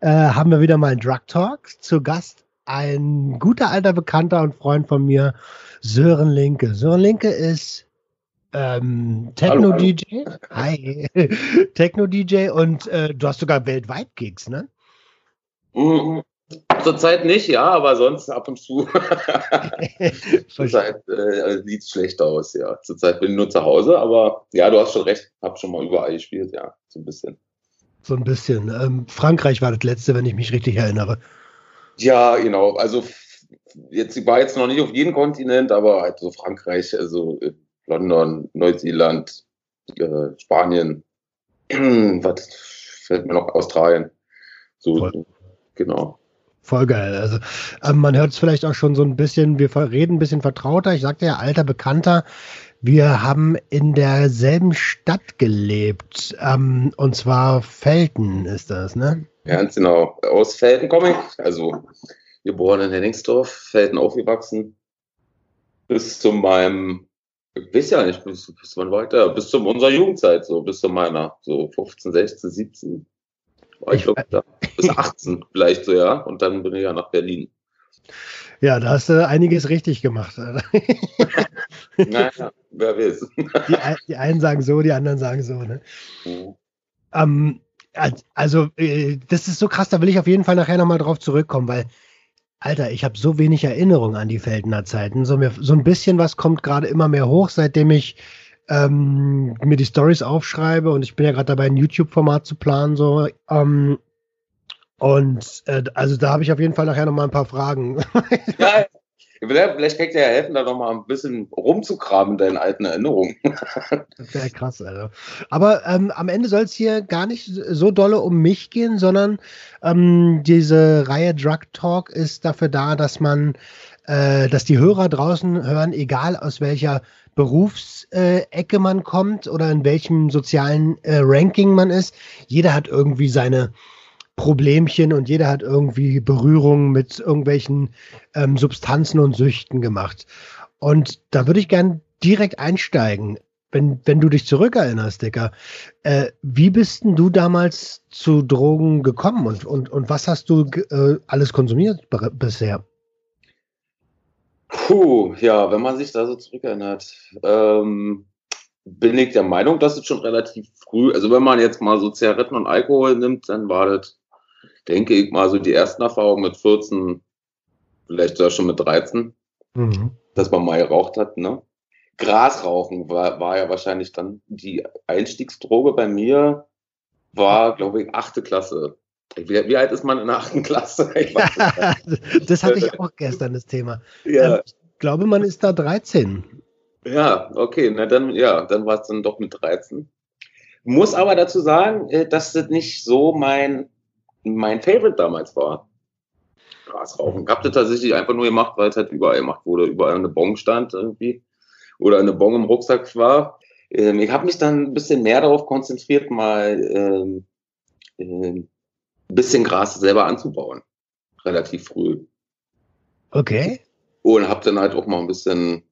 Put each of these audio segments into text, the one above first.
äh, haben wir wieder mal einen Drug Talk. Zu Gast ein guter alter Bekannter und Freund von mir, Sören Linke. Sören Linke ist ähm, Techno-DJ. Hi. Techno-DJ und äh, du hast sogar weltweit Gigs, ne? Mhm. Zurzeit nicht, ja, aber sonst ab und zu. Zurzeit äh, sieht es schlecht aus, ja. Zurzeit bin ich nur zu Hause, aber ja, du hast schon recht, hab schon mal überall gespielt, ja, so ein bisschen. So ein bisschen. Ähm, Frankreich war das letzte, wenn ich mich richtig erinnere. Ja, genau. Also jetzt ich war jetzt noch nicht auf jedem Kontinent, aber halt so Frankreich, also äh, London, Neuseeland, äh, Spanien, was fällt mir noch Australien. So, Voll. genau. Voll geil. Also ähm, man hört es vielleicht auch schon so ein bisschen, wir reden ein bisschen vertrauter. Ich sagte ja, alter Bekannter. Wir haben in derselben Stadt gelebt. Ähm, und zwar Felten ist das, ne? Ja, ganz genau. Aus Felten komme ich. Also geboren in Henningsdorf, Felten aufgewachsen. Bis zu meinem, ich weiß ja nicht, bis, bis wann weiter, bis zu unserer Jugendzeit, so bis zu meiner, so 15, 16, 17 war ich glaube da. Bis 18 vielleicht so, ja. Und dann bin ich ja nach Berlin. Ja, da hast du einiges richtig gemacht. naja, wer weiß. Die, die, einen sagen so, die anderen sagen so. Ne? Mhm. Ähm, also, äh, das ist so krass, da will ich auf jeden Fall nachher nochmal drauf zurückkommen, weil, Alter, ich habe so wenig Erinnerung an die Feldner Zeiten. So, mir, so ein bisschen was kommt gerade immer mehr hoch, seitdem ich ähm, mir die Stories aufschreibe und ich bin ja gerade dabei, ein YouTube-Format zu planen, so. Ähm, und äh, also da habe ich auf jeden Fall nachher noch mal ein paar Fragen. ja, vielleicht kann ich dir ja helfen, da noch mal ein bisschen rumzugraben in deinen alten Erinnerungen. das wäre krass, also. Aber ähm, am Ende soll es hier gar nicht so dolle um mich gehen, sondern ähm, diese Reihe Drug Talk ist dafür da, dass man, äh, dass die Hörer draußen hören, egal aus welcher Berufsecke man kommt oder in welchem sozialen äh, Ranking man ist. Jeder hat irgendwie seine Problemchen und jeder hat irgendwie Berührungen mit irgendwelchen ähm, Substanzen und Süchten gemacht. Und da würde ich gern direkt einsteigen. Wenn, wenn du dich zurückerinnerst, Dicker, äh, wie bist denn du damals zu Drogen gekommen und, und, und was hast du äh, alles konsumiert bisher? Puh, ja, wenn man sich da so zurückerinnert, ähm, bin ich der Meinung, dass es schon relativ früh, also wenn man jetzt mal so Zigaretten und Alkohol nimmt, dann war das, denke ich mal, so die ersten Erfahrungen mit 14, vielleicht sogar schon mit 13, mhm. dass man mal geraucht hat, ne? Grasrauchen war, war ja wahrscheinlich dann die Einstiegsdroge bei mir, war, glaube ich, achte Klasse. Wie, wie, alt ist man in der achten Klasse? das hatte ich auch gestern, das Thema. Ja. Ähm, ich glaube, man ist da 13. Ja, okay, na dann, ja, dann war es dann doch mit 13. Muss aber dazu sagen, äh, dass das nicht so mein, mein Favorite damals war. Grasrauchen. Ich habe das tatsächlich einfach nur gemacht, weil es halt überall gemacht wurde. Überall eine Bon stand irgendwie. Oder eine Bon im Rucksack war. Ähm, ich habe mich dann ein bisschen mehr darauf konzentriert, mal ähm, ähm, ein bisschen Gras selber anzubauen. Relativ früh. Okay. Und habe dann halt auch mal ein bisschen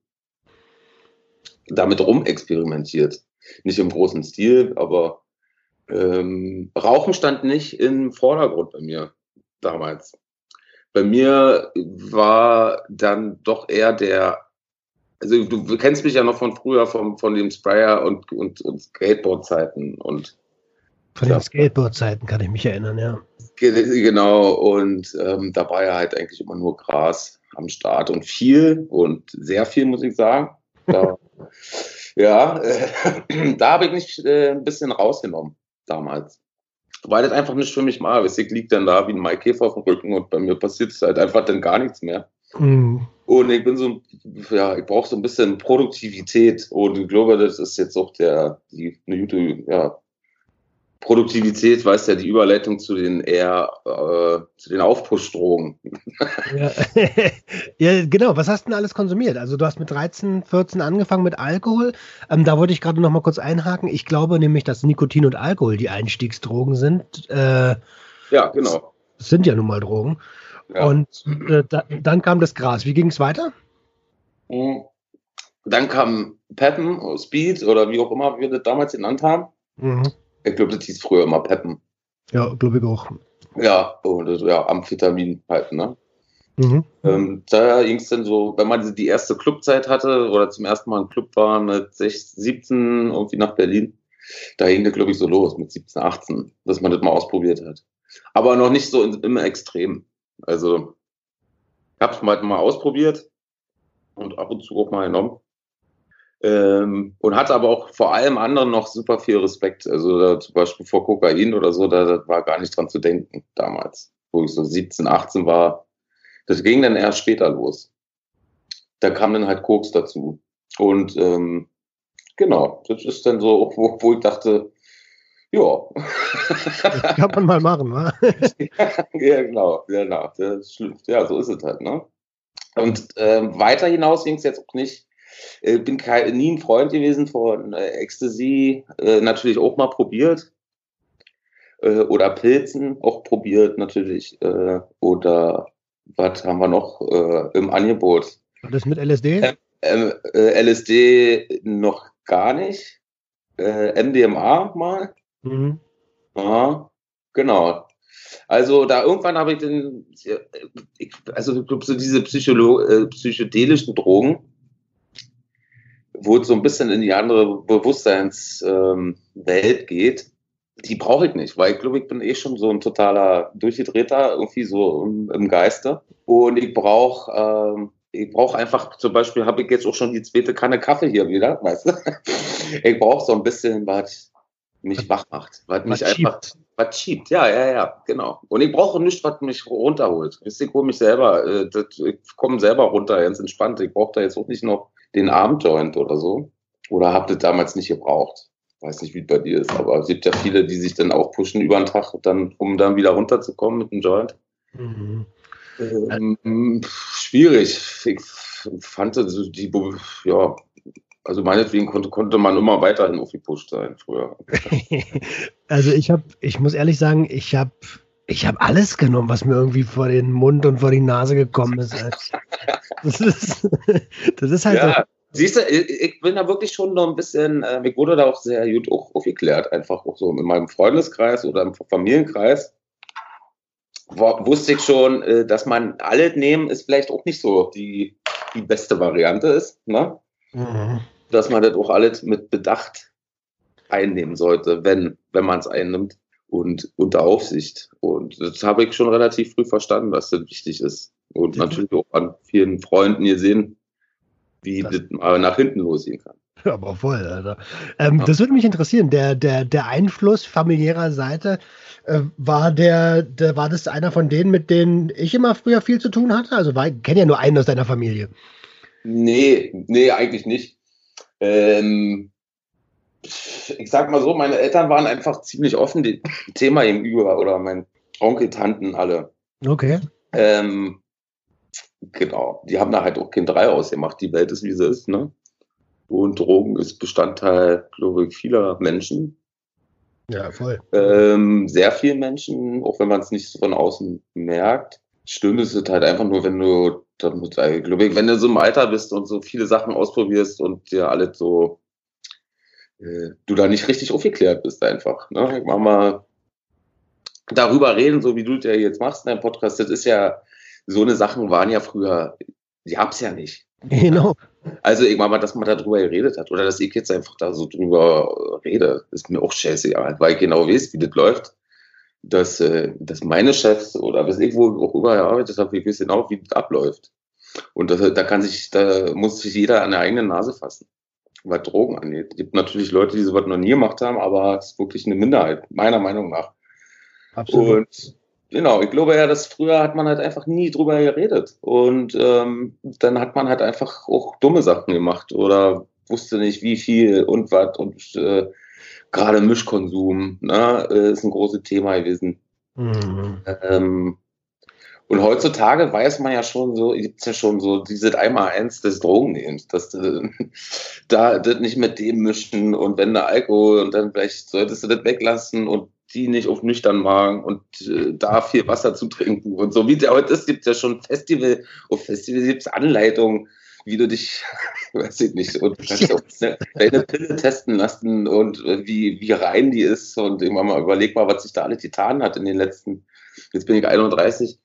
damit rumexperimentiert. Nicht im großen Stil, aber ähm, Rauchen stand nicht im Vordergrund bei mir damals. Bei mir war dann doch eher der, also du, kennst mich ja noch von früher, vom, von dem Sprayer und, und, und Skateboard-Zeiten und von den Skateboard-Zeiten kann ich mich erinnern, ja. Genau, und ähm, da war ja halt eigentlich immer nur Gras am Start und viel und sehr viel, muss ich sagen. Da, ja, äh, da habe ich mich äh, ein bisschen rausgenommen damals. Weil das einfach nicht für mich war. Ich liegt dann da wie ein Maikäfer auf dem Rücken und bei mir passiert es halt einfach dann gar nichts mehr. Mhm. Und ich bin so, ja, ich brauche so ein bisschen Produktivität und ich glaube, das ist jetzt auch der, die, eine gute, ja, Produktivität, weißt ja, die Überleitung zu den eher äh, zu den Aufpush-Drogen. Ja. ja. genau. Was hast du denn alles konsumiert? Also du hast mit 13, 14 angefangen mit Alkohol. Ähm, da wollte ich gerade noch mal kurz einhaken. Ich glaube nämlich, dass Nikotin und Alkohol die Einstiegsdrogen sind. Äh, ja, genau. Sind ja nun mal Drogen. Ja. Und äh, da, dann kam das Gras. Wie ging es weiter? Mhm. Dann kam Peppen, Speed oder wie auch immer wir das damals genannt haben. Mhm. Ich glaube, das hieß früher immer Peppen. Ja, glaube ich auch. Ja, und ja, Amphetamin halt, ne? Mhm. Ähm, da ging es dann so, wenn man die erste Clubzeit hatte oder zum ersten Mal im Club war mit 16, 17 irgendwie nach Berlin, da ging das, glaube ich, so los mit 17, 18, dass man das mal ausprobiert hat. Aber noch nicht so in, immer extrem. Also, ich habe es mal, mal ausprobiert und ab und zu auch mal genommen. Ähm, und hatte aber auch vor allem anderen noch super viel Respekt. Also da, zum Beispiel vor Kokain oder so, da, da war gar nicht dran zu denken damals, wo ich so 17, 18 war. Das ging dann erst später los. Da kam dann halt Koks dazu. Und ähm, genau, das ist dann so, wo, wo ich dachte, ja. Das kann man mal machen, wa? ja, genau, genau. Ja, so ist es halt, ne? Und ähm, weiter hinaus ging es jetzt auch nicht äh, bin kein, nie ein Freund gewesen von äh, Ecstasy, äh, natürlich auch mal probiert. Äh, oder Pilzen auch probiert natürlich. Äh, oder was haben wir noch äh, im Angebot? Das mit LSD? Ähm, LSD noch gar nicht. MDMA mal. Mhm. Ja, genau. Also da irgendwann habe ich den, also ich glaube so diese Psycholo psychedelischen Drogen, wo es so ein bisschen in die andere Bewusstseinswelt geht, die brauche ich nicht, weil ich glaube, ich bin eh schon so ein totaler Durchgedrehter, irgendwie so im, im Geiste. Und ich brauche ähm, ich brauche einfach, zum Beispiel habe ich jetzt auch schon die zweite Kanne Kaffee hier wieder, weißt du? Ich brauche so ein bisschen, was mich wach macht, was mich einfach, was schiebt. Ja, ja, ja, genau. Und ich brauche nichts, was mich runterholt. Ich hole mich selber, äh, ich komme selber runter, ganz entspannt. Ich brauche da jetzt auch nicht noch den Abendjoint oder so. Oder habt ihr damals nicht gebraucht? Weiß nicht, wie es bei dir ist, aber es gibt ja viele, die sich dann auch pushen über den Tag, dann, um dann wieder runterzukommen mit dem Joint. Mhm. Ähm, schwierig. Ich fand die, ja, also meinetwegen konnte, konnte man immer weiterhin aufgepusht sein früher. also ich habe, ich muss ehrlich sagen, ich habe ich habe alles genommen, was mir irgendwie vor den Mund und vor die Nase gekommen ist. Das ist, das ist halt. Ja. Siehst du, ich bin da wirklich schon noch ein bisschen, äh, mir wurde da auch sehr gut auch aufgeklärt, einfach auch so in meinem Freundeskreis oder im Familienkreis. wusste ich schon, äh, dass man alle nehmen, ist vielleicht auch nicht so die, die beste Variante ist. Ne? Mhm. Dass man das auch alles mit Bedacht einnehmen sollte, wenn, wenn man es einnimmt und unter Aufsicht. Und das habe ich schon relativ früh verstanden, dass das wichtig ist. Und ja. natürlich auch an vielen Freunden gesehen, wie das, das mal nach hinten losgehen kann. Aber voll, Alter. Ähm, ja. Das würde mich interessieren. Der, der, der Einfluss familiärer Seite, äh, war der, der, war das einer von denen, mit denen ich immer früher viel zu tun hatte? Also ich kenne ja nur einen aus deiner Familie. Nee, nee, eigentlich nicht. Ähm, ich sag mal so, meine Eltern waren einfach ziemlich offen dem Thema gegenüber oder mein Onkel, Tanten, alle. Okay. Ähm, genau. Die haben da halt auch kein Drei ausgemacht. Die Welt ist, wie sie ist, ne? Und Drogen ist Bestandteil, glaube ich, vieler Menschen. Ja, voll. Ähm, sehr vielen Menschen, auch wenn man es nicht von außen merkt. Schlimm ist es halt einfach nur, wenn du, damit, glaube ich, wenn du so im Alter bist und so viele Sachen ausprobierst und dir alles so äh, du da nicht richtig aufgeklärt bist einfach. Ne? Mach mal darüber reden, so wie du es ja jetzt machst in deinem Podcast. Das ist ja, so eine Sachen waren ja früher, die es ja nicht. Genau. Also irgendwann mal, dass man darüber geredet hat oder dass ich jetzt einfach da so drüber rede, ist mir auch scheißegal, weil ich genau weiß, wie das läuft. Dass, äh, dass meine Chefs oder was ich wohl auch übergearbeitet habe, ich weiß genau, wie das abläuft. Und das, da kann sich, da muss sich jeder an der eigenen Nase fassen was Drogen angeht. Es gibt natürlich Leute, die sowas noch nie gemacht haben, aber es ist wirklich eine Minderheit, meiner Meinung nach. Absolut. Und genau, ich glaube ja, dass früher hat man halt einfach nie drüber geredet. Und ähm, dann hat man halt einfach auch dumme Sachen gemacht oder wusste nicht, wie viel und was. Und äh, gerade Mischkonsum, ne, äh, ist ein großes Thema gewesen. Mhm. Ähm, und heutzutage weiß man ja schon so, gibt es ja schon so dieses Einmal-Eins des Drogennehmens, dass du da das nicht mit dem mischen und wenn der Alkohol und dann vielleicht solltest du das weglassen und die nicht auf nüchtern magen und äh, da viel Wasser zu trinken und so. Wie der heute ist, gibt es ja schon Festival, auf Festival gibt es Anleitungen, wie du dich, weiß ich nicht, und kannst auch eine, eine Pille testen lassen und äh, wie, wie rein die ist und irgendwann mal überleg mal, was sich da alles getan hat in den letzten, jetzt bin ich 31,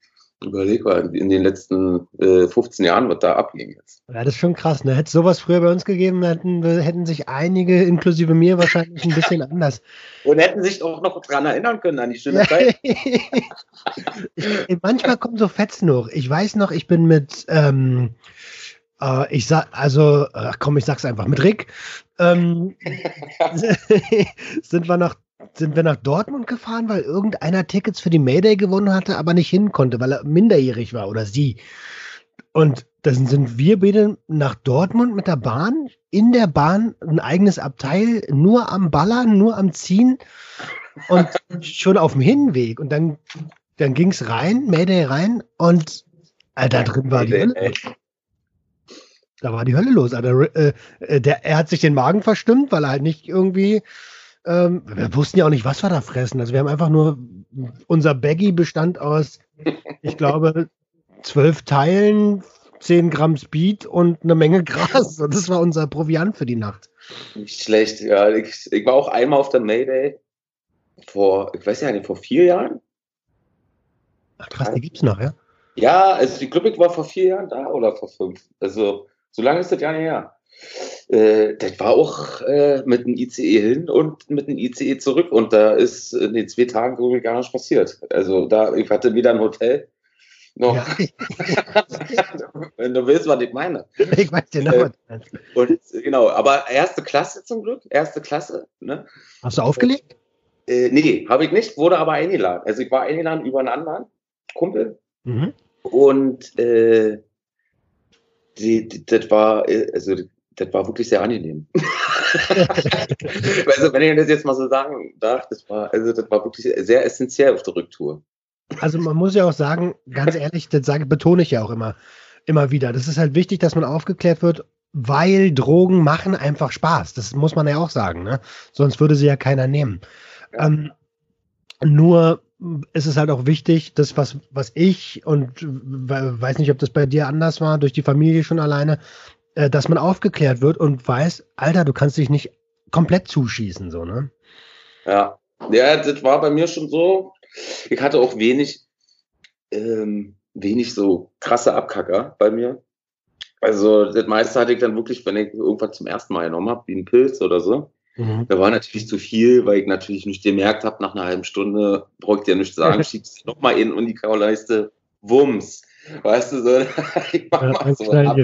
Überleg mal, in den letzten äh, 15 Jahren, was da abging jetzt. Ja, das ist schon krass. Ne? Hätte es sowas früher bei uns gegeben, hätten, hätten sich einige, inklusive mir, wahrscheinlich ein bisschen anders. Und hätten sich auch noch daran erinnern können, an die schöne Zeit. ich, manchmal kommen so Fetzen hoch. Ich weiß noch, ich bin mit, ähm, äh, ich sag, also, ach komm, ich sag's einfach, mit Rick ähm, sind wir nach sind wir nach Dortmund gefahren, weil irgendeiner Tickets für die Mayday gewonnen hatte, aber nicht hin konnte, weil er minderjährig war oder sie. Und dann sind wir beide nach Dortmund mit der Bahn, in der Bahn ein eigenes Abteil, nur am Ballern, nur am Ziehen und schon auf dem Hinweg. Und dann, dann ging es rein, Mayday rein und äh, da drin war die Hölle. Da war die Hölle los. Also, äh, der, er hat sich den Magen verstimmt, weil er halt nicht irgendwie ähm, wir wussten ja auch nicht, was wir da fressen. Also wir haben einfach nur, unser Baggy bestand aus, ich glaube, zwölf Teilen, zehn Gramm Speed und eine Menge Gras. Und das war unser Proviant für die Nacht. Nicht schlecht, ja. Ich, ich war auch einmal auf der Mayday vor, ich weiß ja nicht, vor vier Jahren. Ach krass, die gibt's noch, ja? Ja, also die Clubic war vor vier Jahren da oder vor fünf. Also so lange ist das ja nicht her. Äh, das war auch äh, mit dem ICE hin und mit dem ICE zurück. Und da ist in den zwei Tagen irgendwie gar nichts passiert. Also da, ich hatte wieder ein Hotel. Noch. Ja. Wenn du willst, was ich meine. Ich weiß genau. Äh, und genau, aber erste Klasse zum Glück, erste Klasse. Ne? Hast du aufgelegt? Äh, nee, habe ich nicht, wurde aber eingeladen. Also ich war eingeladen über einen anderen Kumpel. Mhm. Und äh, die, die, das war, äh, also das war wirklich sehr angenehm. also, wenn ich das jetzt mal so sagen darf, das war, also, das war wirklich sehr essentiell auf der Rücktour. Also, man muss ja auch sagen, ganz ehrlich, das sage, betone ich ja auch immer, immer wieder. Das ist halt wichtig, dass man aufgeklärt wird, weil Drogen machen einfach Spaß. Das muss man ja auch sagen, ne? Sonst würde sie ja keiner nehmen. Ja. Ähm, nur ist es halt auch wichtig, das, was, was ich und weiß nicht, ob das bei dir anders war, durch die Familie schon alleine, äh, dass man aufgeklärt wird und weiß, Alter, du kannst dich nicht komplett zuschießen, so, ne? Ja. Ja, das war bei mir schon so. Ich hatte auch wenig, ähm, wenig so krasse Abkacker bei mir. Also das meiste hatte ich dann wirklich, wenn ich irgendwas zum ersten Mal genommen habe, wie ein Pilz oder so. Mhm. Da war natürlich zu viel, weil ich natürlich nicht gemerkt habe, nach einer halben Stunde, braucht ihr ja nicht sagen, schiebst nochmal in und die Kauleiste, Wumms. Weißt du, so, ich mach ja, mal so ab,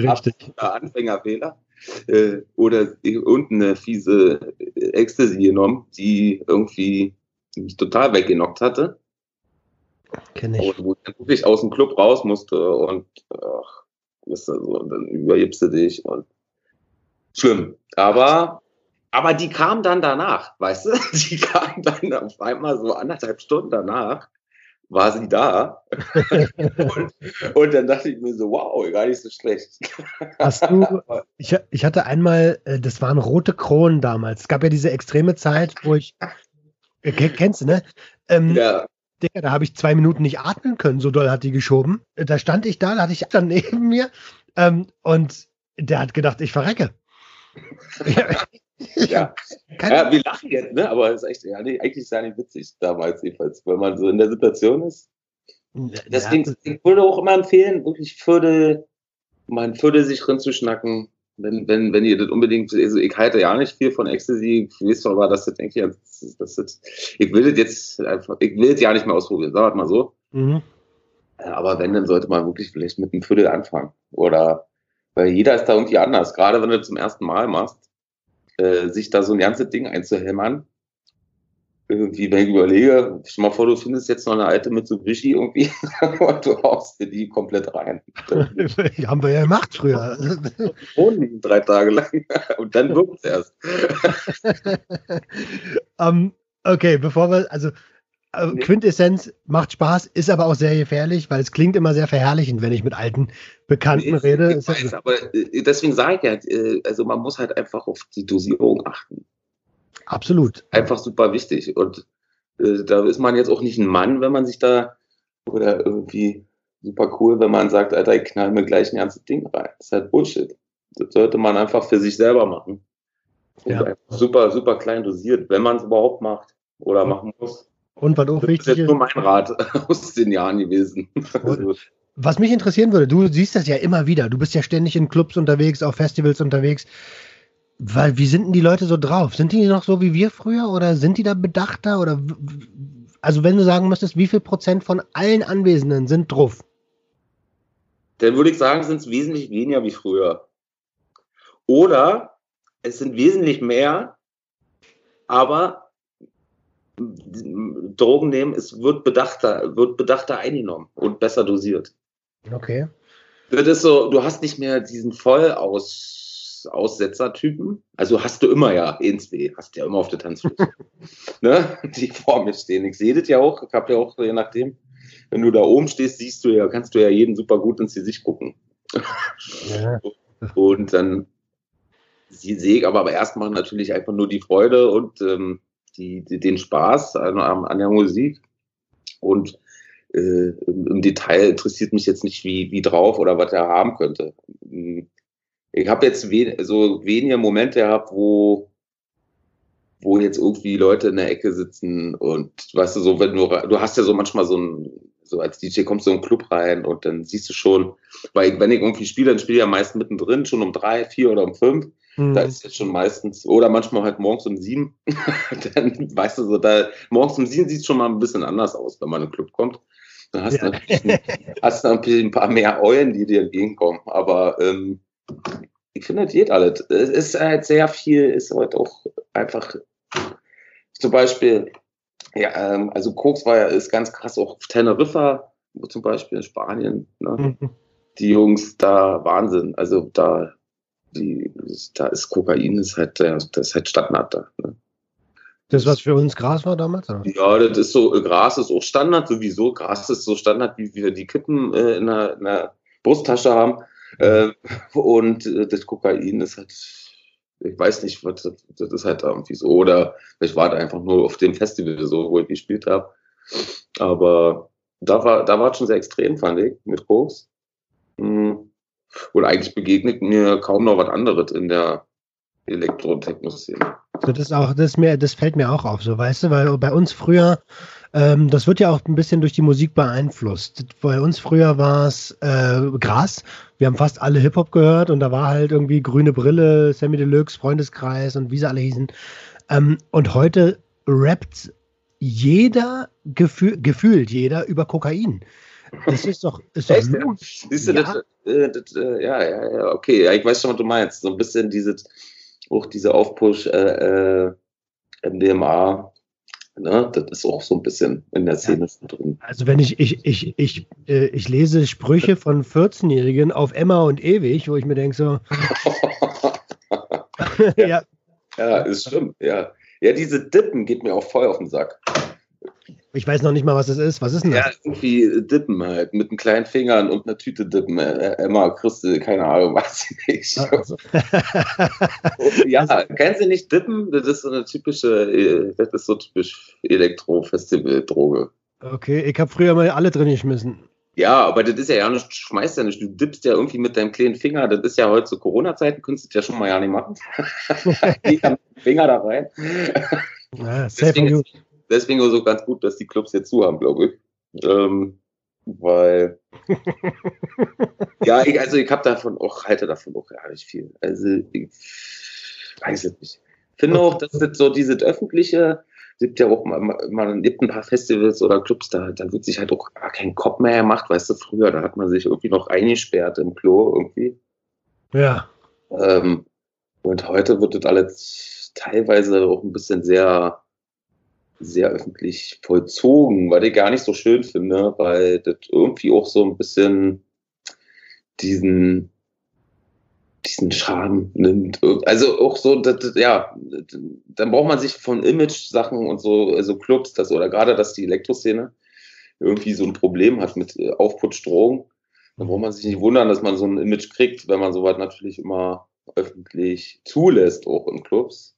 ab, Anfängerfehler. Äh, oder unten eine fiese Ecstasy genommen, die irgendwie mich total weggenockt hatte. Kenn ich. Und wo ich dann wirklich aus dem Club raus musste und ach, ist so, dann übergibst du dich und schlimm. Aber, aber die kam dann danach, weißt du? Die kam dann auf einmal so anderthalb Stunden danach war sie da. und, und, dann dachte ich mir so, wow, gar nicht so schlecht. Hast du, ich, ich hatte einmal, äh, das waren rote Kronen damals. Es gab ja diese extreme Zeit, wo ich, äh, kennst du, ne? Ähm, ja. Digga, da habe ich zwei Minuten nicht atmen können, so doll hat die geschoben. Äh, da stand ich da, da hatte ich dann neben mir ähm, und der hat gedacht, ich verrecke. ja. ja, wir lachen jetzt, ne? aber es ist echt, ja, eigentlich ist ja nicht witzig damals jedenfalls, wenn man so in der Situation ist. Deswegen, ja, ich würde auch immer empfehlen, wirklich Viertel, mein Viertel sich schnacken, wenn, wenn, wenn ihr das unbedingt, also ich halte ja nicht viel von Ecstasy, ich weiß aber, dass das denke ich, das, das, das, ich will das jetzt einfach, ich will es ja nicht mehr ausprobieren, sag mal so. Mhm. Aber wenn, dann sollte man wirklich vielleicht mit einem Viertel anfangen. Oder, weil jeder ist da irgendwie anders, gerade wenn du das zum ersten Mal machst äh, sich da so ein ganzes Ding einzuhämmern. irgendwie, wenn ich überlege, stell mal vor, du findest jetzt noch eine alte Mitsubishi irgendwie und du haust dir die komplett rein. haben wir ja gemacht früher. Und drei Tage lang und dann wirkt es erst. um, okay, bevor wir, also äh, Quintessenz macht Spaß, ist aber auch sehr gefährlich, weil es klingt immer sehr verherrlichend, wenn ich mit alten Bekannten ich, rede. Ich weiß, aber äh, deswegen sage ich ja, äh, also man muss halt einfach auf die Dosierung achten. Absolut. Einfach super wichtig. Und äh, da ist man jetzt auch nicht ein Mann, wenn man sich da oder irgendwie super cool, wenn man sagt, Alter, ich knall mir gleich ein ganzes Ding rein. Das ist halt Bullshit. Das sollte man einfach für sich selber machen. Ja. Super, super klein dosiert, wenn man es überhaupt macht oder machen muss. Und was auch wichtig ist. Das ist nur mein Rat aus den Jahren gewesen. Was mich interessieren würde, du siehst das ja immer wieder. Du bist ja ständig in Clubs unterwegs, auf Festivals unterwegs. Weil, wie sind denn die Leute so drauf? Sind die noch so wie wir früher oder sind die da bedachter? Oder also wenn du sagen müsstest, wie viel Prozent von allen Anwesenden sind drauf? Dann würde ich sagen, sind es wesentlich weniger wie früher. Oder es sind wesentlich mehr, aber Drogen nehmen, es wird bedachter, wird bedachter eingenommen und besser dosiert. Okay. Das ist so, du hast nicht mehr diesen Vollaus Aussetzertypen. Also hast du immer ja, Insweh, hast du ja immer auf der Tanzfläche. ne? Die vor mir stehen. Ich sehe das ja auch, ich habe ja auch, je nachdem, wenn du da oben stehst, siehst du ja, kannst du ja jeden super gut ins Gesicht gucken. Ja. Und dann sehe ich aber, aber erstmal natürlich einfach nur die Freude und ähm, die, die, den Spaß an, an der Musik. Und äh, im Detail interessiert mich jetzt nicht, wie, wie drauf oder was er haben könnte ich habe jetzt we so wenige Momente gehabt, wo, wo jetzt irgendwie Leute in der Ecke sitzen und weißt du, so, wenn du, du hast ja so manchmal so ein, so als DJ kommst du in einen Club rein und dann siehst du schon, weil wenn ich irgendwie spiele, dann spiele ich ja meist mittendrin, schon um drei, vier oder um fünf. Mhm. Da ist jetzt schon meistens, oder manchmal halt morgens um sieben. dann weißt du so, da morgens um sieben sieht es schon mal ein bisschen anders aus, wenn man in den Club kommt. Dann hast, ja. du, hast du ein paar mehr Eulen, die dir entgegenkommen. Aber ähm, ich finde, das geht alles. Es ist halt sehr viel, ist heute auch einfach zum Beispiel, ja, ähm, also Koks war ja, ist ganz krass, auch Teneriffa, zum Beispiel in Spanien, ne? Mhm. Die Jungs da Wahnsinn. Also da, die, da ist Kokain, ist halt, das ist halt Standard da. Ne? Das, was für uns Gras war damals? Oder? Ja, das ist so, Gras ist auch Standard sowieso. Gras ist so Standard, wie wir die Kippen äh, in, der, in der Brusttasche haben. Äh, und äh, das Kokain ist halt, ich weiß nicht, was, das, das ist halt irgendwie so. Oder ich war da einfach nur auf dem Festival so, wo ich gespielt habe. Aber da war, da war es schon sehr extrem, fand ich, mit Koks. Mhm. Und eigentlich begegnet mir kaum noch was anderes in der Elektro-Techno-Szene. Das auch, das, mir, das fällt mir auch auf, so weißt du, weil bei uns früher ähm, das wird ja auch ein bisschen durch die Musik beeinflusst. Bei uns früher war es äh, Gras. Wir haben fast alle Hip-Hop gehört und da war halt irgendwie grüne Brille, Sammy Deluxe, Freundeskreis und wie sie alle hießen. Ähm, und heute rappt jeder, gefühl, gefühlt jeder über Kokain. Das ist doch. Ist Echt? Doch Siehst du, ja. Das, äh, das, äh, ja, ja, ja, okay. Ja, ich weiß schon, was du meinst. So ein bisschen dieses, auch diese Aufpush, äh, äh MDMA, Ne? Das ist auch so ein bisschen in der Szene ja. drin. Also wenn ich, ich, ich, ich, äh, ich lese Sprüche von 14-Jährigen auf Emma und ewig, wo ich mir denke so. ja. ja. ja, ist stimmt, ja. Ja, diese Dippen geht mir auch voll auf den Sack. Ich weiß noch nicht mal, was das ist. Was ist denn das? Ja, irgendwie Dippen halt, mit den kleinen Fingern und einer Tüte Dippen. Äh, Emma, Christel, keine Ahnung, weiß ich nicht. Also. ja, also, kennst du nicht Dippen? Das ist so eine typische, äh, das ist so typisch Elektro-Festival-Droge. Okay, ich habe früher mal alle drin geschmissen. Ja, aber das ist ja ja nicht, schmeißt ja nicht, du dippst ja irgendwie mit deinem kleinen Finger, das ist ja heute zu Corona-Zeiten, könntest du das ja schon mal ja nicht machen. Finger da rein. Ja, Deswegen ist, deswegen so ganz gut, dass die Clubs jetzt zu haben, glaube ich. Ähm, weil ja, ich, also ich habe davon auch, halte davon auch gar nicht viel. Also ich weiß es nicht. Ich finde auch, dass das so dieses öffentliche, gibt ja auch mal, man gibt ein paar Festivals oder Clubs, da, da wird sich halt auch gar kein Kopf mehr gemacht, weißt du, früher, da hat man sich irgendwie noch eingesperrt im Klo irgendwie. Ja. Ähm, und heute wird das alles teilweise auch ein bisschen sehr sehr öffentlich vollzogen, weil ich gar nicht so schön finde, weil das irgendwie auch so ein bisschen diesen diesen Charme nimmt. Also auch so, das, ja, dann braucht man sich von Image-Sachen und so, also Clubs, das, oder gerade, dass die Elektroszene irgendwie so ein Problem hat mit äh, Aufputschdrohungen. Dann braucht man sich nicht wundern, dass man so ein Image kriegt, wenn man sowas natürlich immer öffentlich zulässt, auch in Clubs.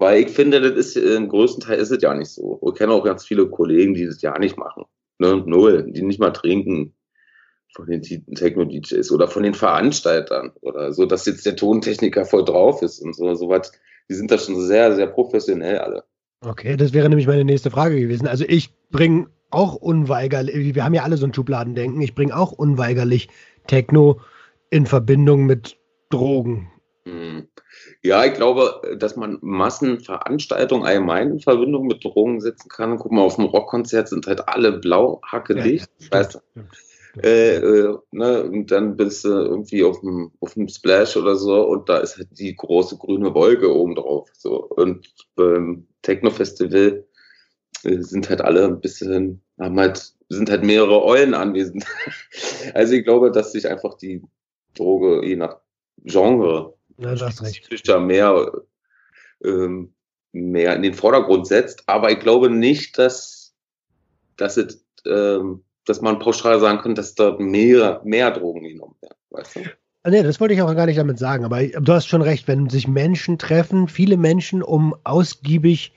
Weil ich finde, das ist im größten Teil ist es ja nicht so. Ich kenne auch ganz viele Kollegen, die das ja nicht machen. Ne? Null, die nicht mal trinken von den Techno-DJs oder von den Veranstaltern oder so, dass jetzt der Tontechniker voll drauf ist und so, so was. Die sind da schon sehr, sehr professionell alle. Okay, das wäre nämlich meine nächste Frage gewesen. Also ich bringe auch unweigerlich, wir haben ja alle so ein Schubladendenken, ich bringe auch unweigerlich Techno in Verbindung mit Drogen. Hm. Ja, ich glaube, dass man Massenveranstaltungen allgemein in Verbindung mit Drogen setzen kann. Guck mal, auf dem Rockkonzert sind halt alle blau, hacke dicht. Ja, weißt du? Äh, äh, ne, und dann bist du irgendwie auf dem, auf dem Splash oder so und da ist halt die große grüne Wolke oben drauf. So. Und beim Techno-Festival äh, sind halt alle ein bisschen, haben halt, sind halt mehrere Eulen anwesend. also ich glaube, dass sich einfach die Droge je nach Genre ja, das recht. mehr, ähm, mehr in den Vordergrund setzt. Aber ich glaube nicht, dass, dass es ähm, dass man pauschal sagen könnte, dass dort mehr, mehr Drogen genommen werden. Weißt du? Ah, nee, das wollte ich auch gar nicht damit sagen, aber du hast schon recht, wenn sich Menschen treffen, viele Menschen, um ausgiebig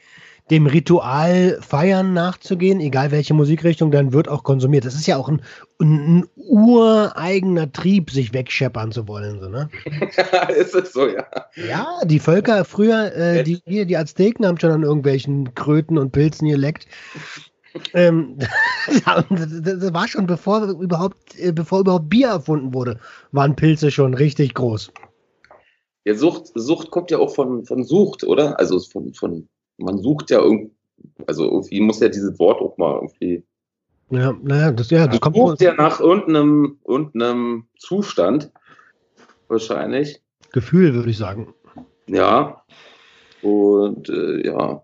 dem Ritual Feiern nachzugehen, egal welche Musikrichtung, dann wird auch konsumiert. Das ist ja auch ein, ein ureigener Trieb, sich wegscheppern zu wollen. So, ne? ist es so, ja. Ja, die Völker früher, äh, die, die, die Azteken haben schon an irgendwelchen Kröten und Pilzen geleckt ähm, das war schon bevor überhaupt, äh, bevor überhaupt Bier erfunden wurde, waren Pilze schon richtig groß. Ja, Sucht, Sucht kommt ja auch von, von Sucht, oder? Also von, von, man sucht ja irgendwie, also irgendwie muss ja dieses Wort auch mal irgendwie. Ja, naja, das, ja, das kommt. Sucht ja nach irgendeinem, irgendeinem Zustand, wahrscheinlich. Gefühl, würde ich sagen. Ja. Und äh, ja,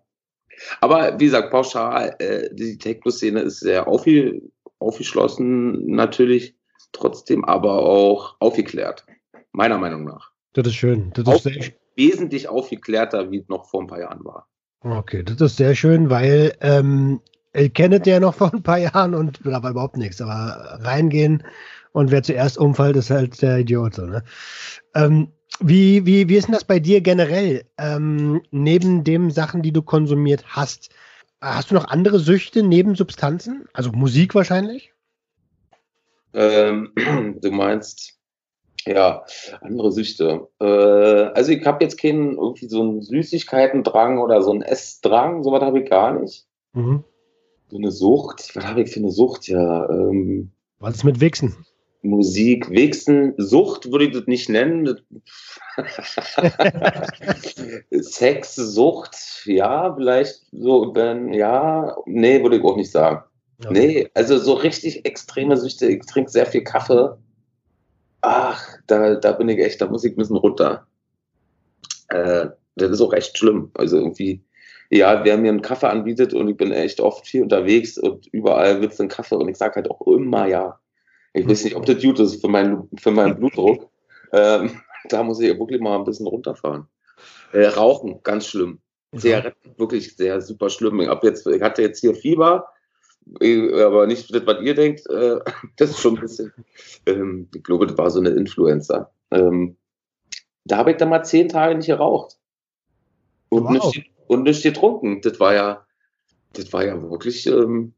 aber wie gesagt, pauschal, äh, die Techno-Szene ist sehr aufge aufgeschlossen, natürlich, trotzdem aber auch aufgeklärt. Meiner Meinung nach. Das ist schön. Das ist sehr wesentlich aufgeklärter, wie es noch vor ein paar Jahren war. Okay, das ist sehr schön, weil ähm, ihr kennt ja noch vor ein paar Jahren und da war überhaupt nichts. Aber reingehen und wer zuerst umfällt, ist halt der Idiot. So, ne? ähm, wie, wie, wie ist denn das bei dir generell? Ähm, neben den Sachen, die du konsumiert hast, hast du noch andere Süchte neben Substanzen? Also Musik wahrscheinlich? Ähm, du meinst, ja, andere Süchte. Äh, also ich habe jetzt keinen irgendwie so einen Süßigkeitendrang oder so einen Essdrang, sowas habe ich gar nicht. Mhm. So eine Sucht, was habe ich für eine Sucht? Ja, ähm, was ist mit Wichsen? Musik, Wichsen, Sucht würde ich das nicht nennen. Sex, Sucht, ja, vielleicht so, wenn, ja, nee, würde ich auch nicht sagen. Okay. Nee, also so richtig extreme Süchte, ich trinke sehr viel Kaffee. Ach, da, da bin ich echt, da muss ich ein bisschen runter. Äh, das ist auch echt schlimm. Also irgendwie, ja, wer mir einen Kaffee anbietet und ich bin echt oft viel unterwegs und überall wird es einen Kaffee und ich sage halt auch immer ja. Ich weiß nicht, ob das gut ist für, mein, für meinen Blutdruck. Ähm, da muss ich wirklich mal ein bisschen runterfahren. Äh, Rauchen, ganz schlimm. Sehr, wirklich sehr super schlimm. Ich, hab jetzt, ich hatte jetzt hier Fieber, aber nicht das, was ihr denkt. Äh, das ist schon ein bisschen. Ähm, ich glaube, das war so eine Influencer. Ähm, da habe ich dann mal zehn Tage nicht geraucht. Und, wow. nicht, und nicht getrunken. Das war ja, das war ja wirklich. Ähm,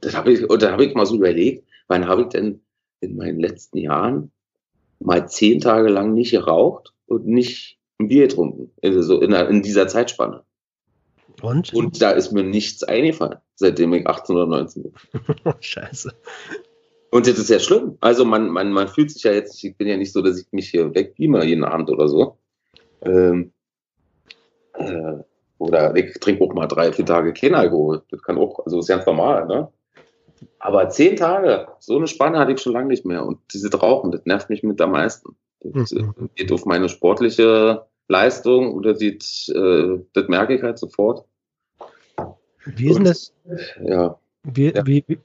das habe ich, und da habe ich mal so überlegt, Wann habe ich denn in meinen letzten Jahren mal zehn Tage lang nicht geraucht und nicht ein Bier getrunken? Also in, in dieser Zeitspanne. Und? Und da ist mir nichts eingefallen, seitdem ich 18 oder 19 bin. Scheiße. Und das ist ja schlimm. Also man, man, man fühlt sich ja jetzt, ich bin ja nicht so, dass ich mich hier wegbeame jeden Abend oder so. Ähm, äh, oder ich trinke auch mal drei, vier Tage kein Alkohol. Das kann auch, also ist ganz normal, ne? Aber zehn Tage, so eine Spanne hatte ich schon lange nicht mehr. Und diese Rauchen, das nervt mich mit am meisten. Das mhm. geht auf meine sportliche Leistung oder sieht, äh, das merke ich halt sofort. Wie ist denn das? Ja. Wie, ja. wie, wie,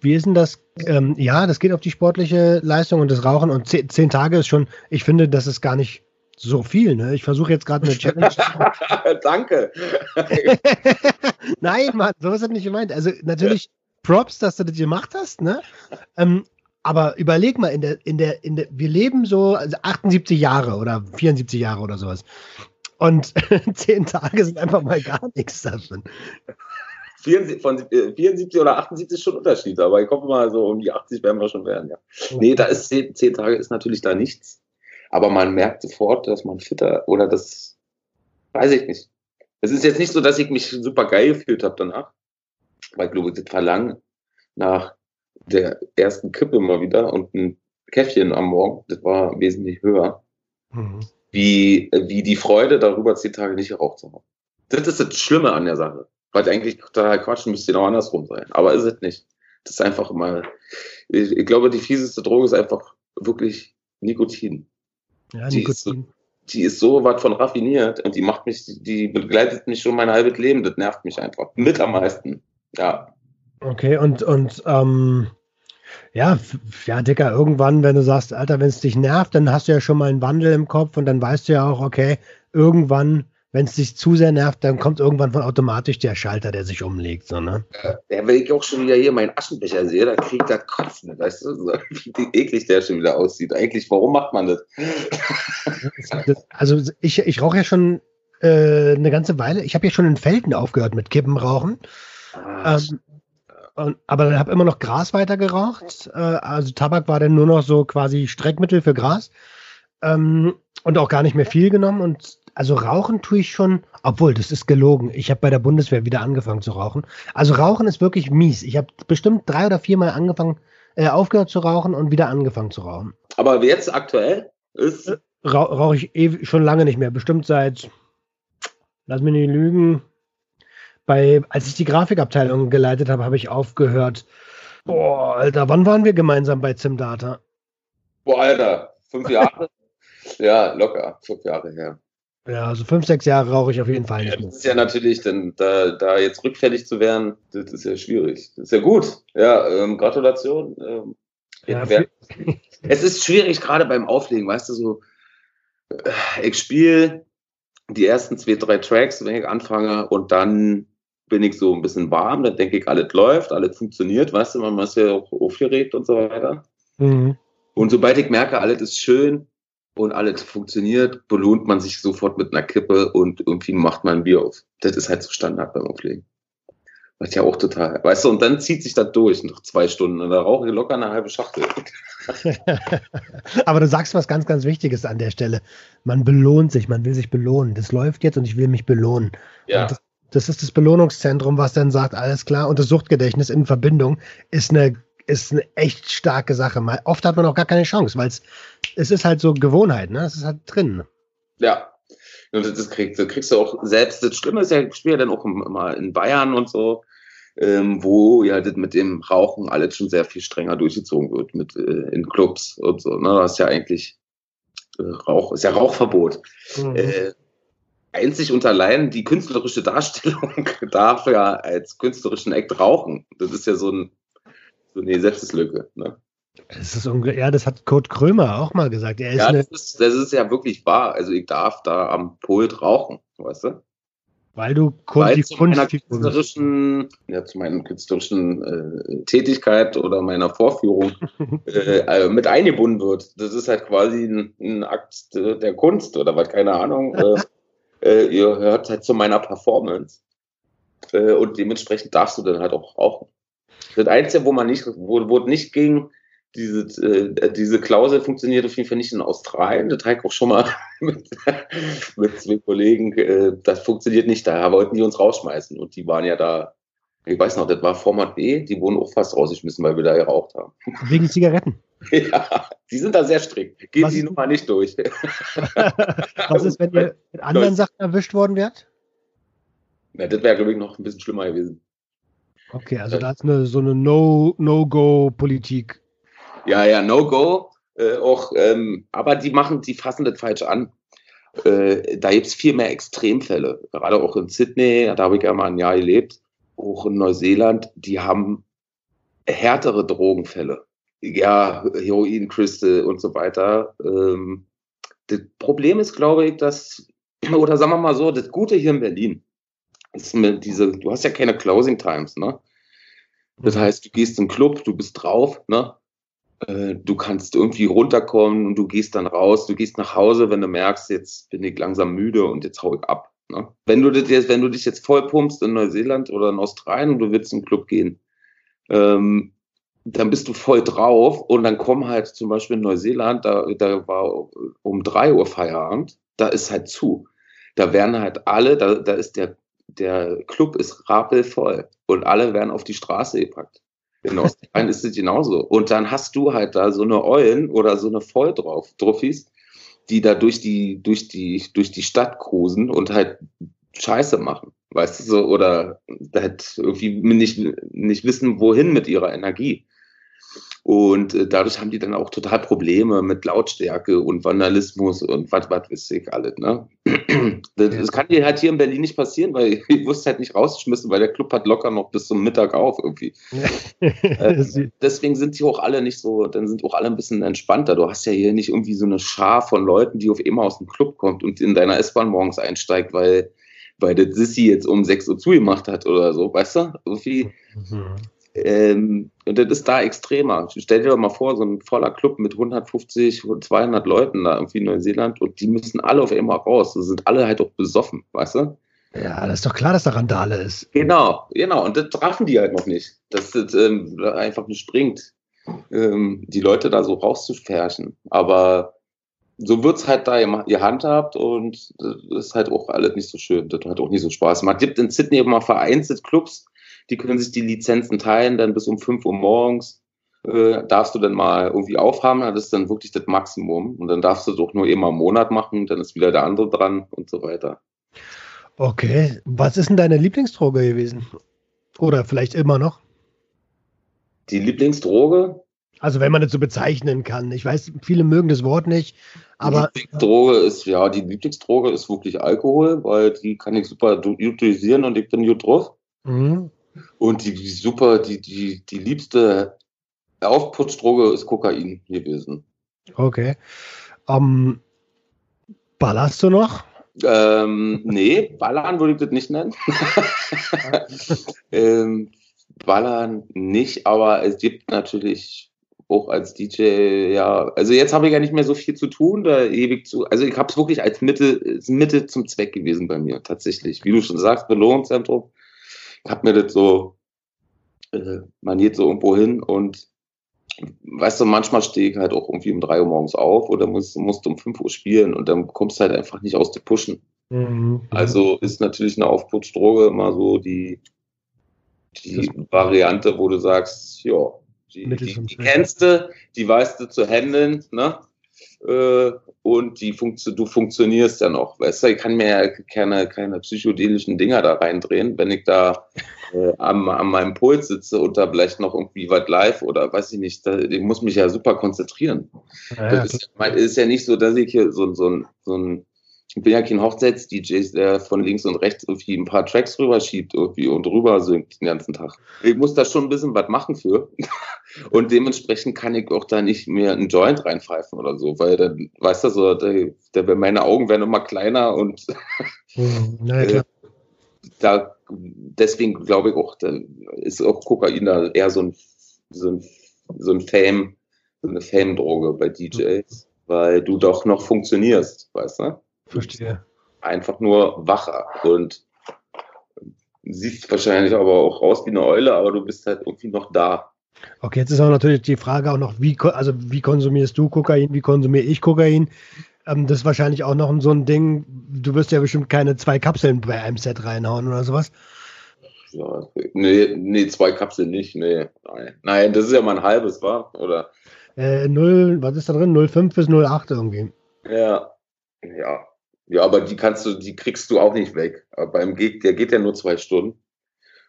wie ist denn das? Ähm, ja, das geht auf die sportliche Leistung und das Rauchen und zehn, zehn Tage ist schon, ich finde, das ist gar nicht so viel, ne? Ich versuche jetzt gerade eine Challenge. Danke. Nein, Mann, so ist das nicht gemeint. Also natürlich Props, dass du das gemacht hast, ne? Ähm, aber überleg mal, in der, in der, in der, wir leben so also 78 Jahre oder 74 Jahre oder sowas. Und zehn Tage sind einfach mal gar nichts davon. 74, von 74 äh, oder 78 ist schon Unterschied, aber ich hoffe mal, so um die 80 werden wir schon werden, ja. Nee, da ist zehn, zehn Tage ist natürlich da nichts. Aber man merkt sofort, dass man fitter oder das weiß ich nicht. Es ist jetzt nicht so, dass ich mich super geil gefühlt habe danach. Weil ich glaube, das Verlangen nach der ersten Kippe mal wieder und ein Käffchen am Morgen, das war wesentlich höher. Mhm. Wie, wie die Freude darüber, zehn Tage nicht geraucht zu haben. Das ist das Schlimme an der Sache. Weil eigentlich total Quatsch müsste genau andersrum sein. Aber ist es nicht. Das ist einfach mal, ich, ich glaube, die fieseste Droge ist einfach wirklich Nikotin. Ja, die Nikotin. Ist so, die ist so was von raffiniert und die macht mich, die begleitet mich schon mein halbes Leben. Das nervt mich einfach. Mit am meisten. Ja. Okay, und, und ähm, ja, ja, Dicker, irgendwann, wenn du sagst, Alter, wenn es dich nervt, dann hast du ja schon mal einen Wandel im Kopf und dann weißt du ja auch, okay, irgendwann, wenn es dich zu sehr nervt, dann kommt irgendwann von automatisch der Schalter, der sich umlegt, so, ne? Ja, wenn ich auch schon wieder hier meinen Aschenbecher sehe, da kriegt er Kotzen, weißt du, so, wie eklig der schon wieder aussieht. Eigentlich, warum macht man das? also, ich, ich rauche ja schon äh, eine ganze Weile. Ich habe ja schon in Felden aufgehört mit Kippenrauchen. Ah, ähm, aber ich habe immer noch Gras weiter geraucht. Äh, also Tabak war dann nur noch so quasi Streckmittel für Gras. Ähm, und auch gar nicht mehr viel genommen. Und also rauchen tue ich schon, obwohl das ist gelogen. Ich habe bei der Bundeswehr wieder angefangen zu rauchen. Also rauchen ist wirklich mies. Ich habe bestimmt drei oder viermal angefangen, äh, aufgehört zu rauchen und wieder angefangen zu rauchen. Aber jetzt aktuell ist. Äh, rauche ich eh schon lange nicht mehr. Bestimmt seit, lass mich nicht lügen, bei, als ich die Grafikabteilung geleitet habe, habe ich aufgehört. Boah, Alter, wann waren wir gemeinsam bei Zimdata? Boah, Alter, fünf Jahre? ja, locker, fünf Jahre her. Ja, also fünf, sechs Jahre rauche ich auf jeden Fall nicht mehr. Das ist ja natürlich, denn da, da jetzt rückfällig zu werden, das ist ja schwierig. Das ist ja gut. Ja, ähm, Gratulation. Ähm, ja, es ist schwierig, gerade beim Auflegen, weißt du, so, äh, ich spiele die ersten zwei, drei Tracks, wenn ich anfange, und dann bin ich so ein bisschen warm, dann denke ich, alles läuft, alles funktioniert, weißt du, man ist ja auch aufgeregt und so weiter. Mhm. Und sobald ich merke, alles ist schön und alles funktioniert, belohnt man sich sofort mit einer Kippe und irgendwie macht man ein Bier auf. Das ist halt so Standard beim Auflegen. Was ja auch total, weißt du, und dann zieht sich das durch nach zwei Stunden und da rauche ich locker eine halbe Schachtel. Aber du sagst was ganz, ganz Wichtiges an der Stelle. Man belohnt sich, man will sich belohnen. Das läuft jetzt und ich will mich belohnen. Ja. Das, das ist das Belohnungszentrum, was dann sagt, alles klar. Und das Suchtgedächtnis in Verbindung ist eine, ist eine echt starke Sache. Mal, oft hat man auch gar keine Chance, weil es, es ist halt so Gewohnheit, ne? Es ist halt drin. Ja. Und das kriegst, das kriegst du auch selbst. Das Schlimme ist ja, ich spiele dann auch immer in Bayern und so, ähm, wo ja das mit dem Rauchen alles schon sehr viel strenger durchgezogen wird, mit äh, in Clubs und so. Ne? Das ist ja eigentlich äh, Rauch, ist ja Rauchverbot. Mhm. Äh, einzig und allein die künstlerische Darstellung darf ja als künstlerischen Act rauchen. Das ist ja so, ein, so eine Gesetzeslücke. Ne? Das ist ja, das hat Kurt Krömer auch mal gesagt. ja, das ist, das ist ja wirklich wahr. Also ich darf da am Pult rauchen, weißt du? Weil du Weil die zu meiner künstlerischen, ja, zu meiner künstlerischen äh, Tätigkeit oder meiner Vorführung äh, äh, mit eingebunden wird. Das ist halt quasi ein, ein Akt der Kunst oder was, keine Ahnung. Äh, ihr hört halt zu meiner Performance. Äh, und dementsprechend darfst du dann halt auch rauchen. Das Einzige, wo man nicht, wo, wo nicht ging, diese, äh, diese Klausel funktioniert auf jeden Fall nicht in Australien. Das habe ich auch schon mal mit, mit zwei Kollegen. Äh, das funktioniert nicht. Da wollten die uns rausschmeißen. Und die waren ja da, ich weiß noch, das war Format B, die wurden auch fast rausgeschmissen, weil wir da geraucht haben. Wegen Zigaretten. Ja, die sind da sehr strikt. Gehen Sie Nummer nicht durch. Was ist, wenn ihr mit anderen Sachen erwischt worden wärt? Ja, das wäre, glaube ich, noch ein bisschen schlimmer gewesen. Okay, also da ist eine, so eine No-Go-Politik. ja, ja, No-Go. Äh, auch, ähm, aber die machen, die fassen das falsch an. Äh, da gibt es viel mehr Extremfälle. Gerade auch in Sydney, da habe ich ja mal ein Jahr gelebt. Auch in Neuseeland, die haben härtere Drogenfälle. Ja, Heroin, Crystal und so weiter. Ähm, das Problem ist, glaube ich, dass, oder sagen wir mal so, das Gute hier in Berlin ist mit diese, du hast ja keine Closing Times, ne? Das mhm. heißt, du gehst im Club, du bist drauf, ne? Äh, du kannst irgendwie runterkommen und du gehst dann raus, du gehst nach Hause, wenn du merkst, jetzt bin ich langsam müde und jetzt hau ich ab. Ne? Wenn, du das jetzt, wenn du dich jetzt vollpumpst in Neuseeland oder in Australien und du willst zum Club gehen, ähm, dann bist du voll drauf und dann kommen halt zum Beispiel in Neuseeland, da, da war um drei Uhr Feierabend, da ist halt zu. Da werden halt alle, da, da ist der, der Club ist rappelvoll und alle werden auf die Straße gepackt. In Australien ist es genauso. Und dann hast du halt da so eine Eulen oder so eine Volldrauf, Trophys, die da durch die, durch die, durch die Stadt cruisen und halt Scheiße machen. Weißt du so, oder halt irgendwie nicht, nicht wissen, wohin mit ihrer Energie. Und äh, dadurch haben die dann auch total Probleme mit Lautstärke und Vandalismus und was, was weiß ich alles. Ne? Das, das, kann dir halt hier in Berlin nicht passieren, weil ich wusste halt nicht rausgeschmissen, weil der Club hat locker noch bis zum Mittag auf irgendwie. äh, deswegen sind die auch alle nicht so, dann sind auch alle ein bisschen entspannter. Du hast ja hier nicht irgendwie so eine Schar von Leuten, die auf immer aus dem Club kommt und in deiner S-Bahn morgens einsteigt, weil weil der Sissi jetzt um 6 Uhr zugemacht hat oder so, weißt du? Irgendwie, mhm. Ähm, und das ist da extremer. Stell dir doch mal vor, so ein voller Club mit 150, 200 Leuten da irgendwie in Neuseeland und die müssen alle auf einmal raus. Die sind alle halt auch besoffen, weißt du? Ja, das ist doch klar, dass da Randale ist. Genau, genau. Und das trafen die halt noch nicht. Dass das ähm, einfach nicht springt, ähm, die Leute da so rauszufärchen. Aber so wird es halt da ihr handhabt und das ist halt auch alles nicht so schön. Das hat auch nicht so Spaß. Man gibt in Sydney immer vereinzelt Clubs, die können sich die Lizenzen teilen, dann bis um 5 Uhr morgens äh, darfst du dann mal irgendwie aufhaben, das ist dann wirklich das Maximum. Und dann darfst du doch nur immer im Monat machen, dann ist wieder der andere dran und so weiter. Okay, was ist denn deine Lieblingsdroge gewesen? Oder vielleicht immer noch? Die Lieblingsdroge? Also wenn man das so bezeichnen kann. Ich weiß, viele mögen das Wort nicht, aber. Die Lieblingsdroge ist, ja, die Lieblingsdroge ist wirklich Alkohol, weil die kann ich super utilisieren und ich bin gut drauf. Mhm. Und die, die super, die, die, die liebste Aufputschdroge ist Kokain gewesen. Okay. Um, ballerst du noch? Ähm, nee, Ballern würde ich das nicht nennen. ähm, Ballern nicht, aber es gibt natürlich auch als DJ, ja, also jetzt habe ich ja nicht mehr so viel zu tun, da ewig zu, also ich habe es wirklich als Mitte, Mitte zum Zweck gewesen bei mir, tatsächlich. Wie du schon sagst, Belohnungszentrum habe mir das so, äh, man geht so irgendwo hin und weißt du, manchmal stehe ich halt auch irgendwie um drei Uhr morgens auf oder musst, musst um fünf Uhr spielen und dann kommst du halt einfach nicht aus der Pushen. Mhm. Also ist natürlich eine Aufputschdroge immer so die, die Variante, wo du sagst, ja, die, die, die kennst du, die weißt du zu handeln, ne? Äh, und die Funktion, du funktionierst ja noch. Weißt du, ich kann mir ja keine, keine psychedelischen Dinger da reindrehen, wenn ich da äh, am, an meinem Puls sitze und da vielleicht noch irgendwie was live oder weiß ich nicht, da, ich muss mich ja super konzentrieren. Ja, das ist, ist, ja nicht so, dass ich hier so, so, so ein ich bin ja kein Hochzeits-DJ, der von links und rechts irgendwie ein paar Tracks rüberschiebt irgendwie und rüber singt den ganzen Tag. Ich muss da schon ein bisschen was machen für. Und dementsprechend kann ich auch da nicht mehr einen Joint reinpfeifen oder so, weil dann, weißt du, so, der, der, meine Augen werden immer kleiner und mhm, äh, da, deswegen glaube ich auch, da ist auch Kokain da eher so ein, so ein, so ein Fame, so eine Fame-Droge bei DJs, weil du doch noch funktionierst, weißt du? Verstehe. Einfach nur wacher und siehst wahrscheinlich aber auch aus wie eine Eule, aber du bist halt irgendwie noch da. Okay, jetzt ist auch natürlich die Frage auch noch, wie, also wie konsumierst du Kokain, wie konsumiere ich Kokain? Ähm, das ist wahrscheinlich auch noch so ein Ding, du wirst ja bestimmt keine zwei Kapseln bei einem Set reinhauen oder sowas. Ja, nee, nee, zwei Kapseln nicht, nee. Nein, nein das ist ja mal ein halbes, war? Oder? Äh, 0, was ist da drin? 0,5 bis 0,8 irgendwie. Ja, ja. Ja, aber die kannst du, die kriegst du auch nicht weg. Aber beim Gig, der geht ja nur zwei Stunden.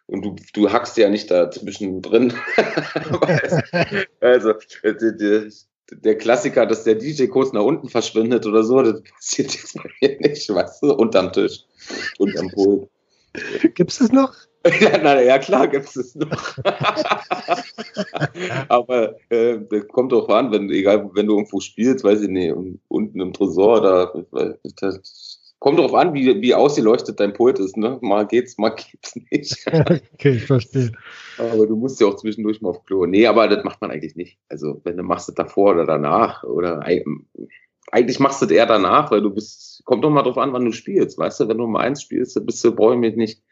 Und du, du hackst ja nicht da zwischendrin. also, der, der, Klassiker, dass der DJ kurz nach unten verschwindet oder so, das passiert jetzt bei mir nicht, weißt du, unterm Tisch, unterm Pult. Gibt's das noch? ja, na, ja, klar gibt es noch. Aber äh, das kommt auch an, wenn, egal, wenn du irgendwo spielst, weiß ich nicht, unten im Tresor, da, das kommt darauf an, wie, wie ausgeleuchtet dein Pult ist, ne? Mal geht's, mal geht's nicht. okay, ich verstehe. Aber du musst ja auch zwischendurch mal auf Klo. Nee, aber das macht man eigentlich nicht. Also, wenn du machst es davor oder danach oder eigentlich machst du es eher danach, weil du bist, kommt doch mal drauf an, wann du spielst, weißt du, wenn du mal eins spielst, dann bist du, brauche ich mich nicht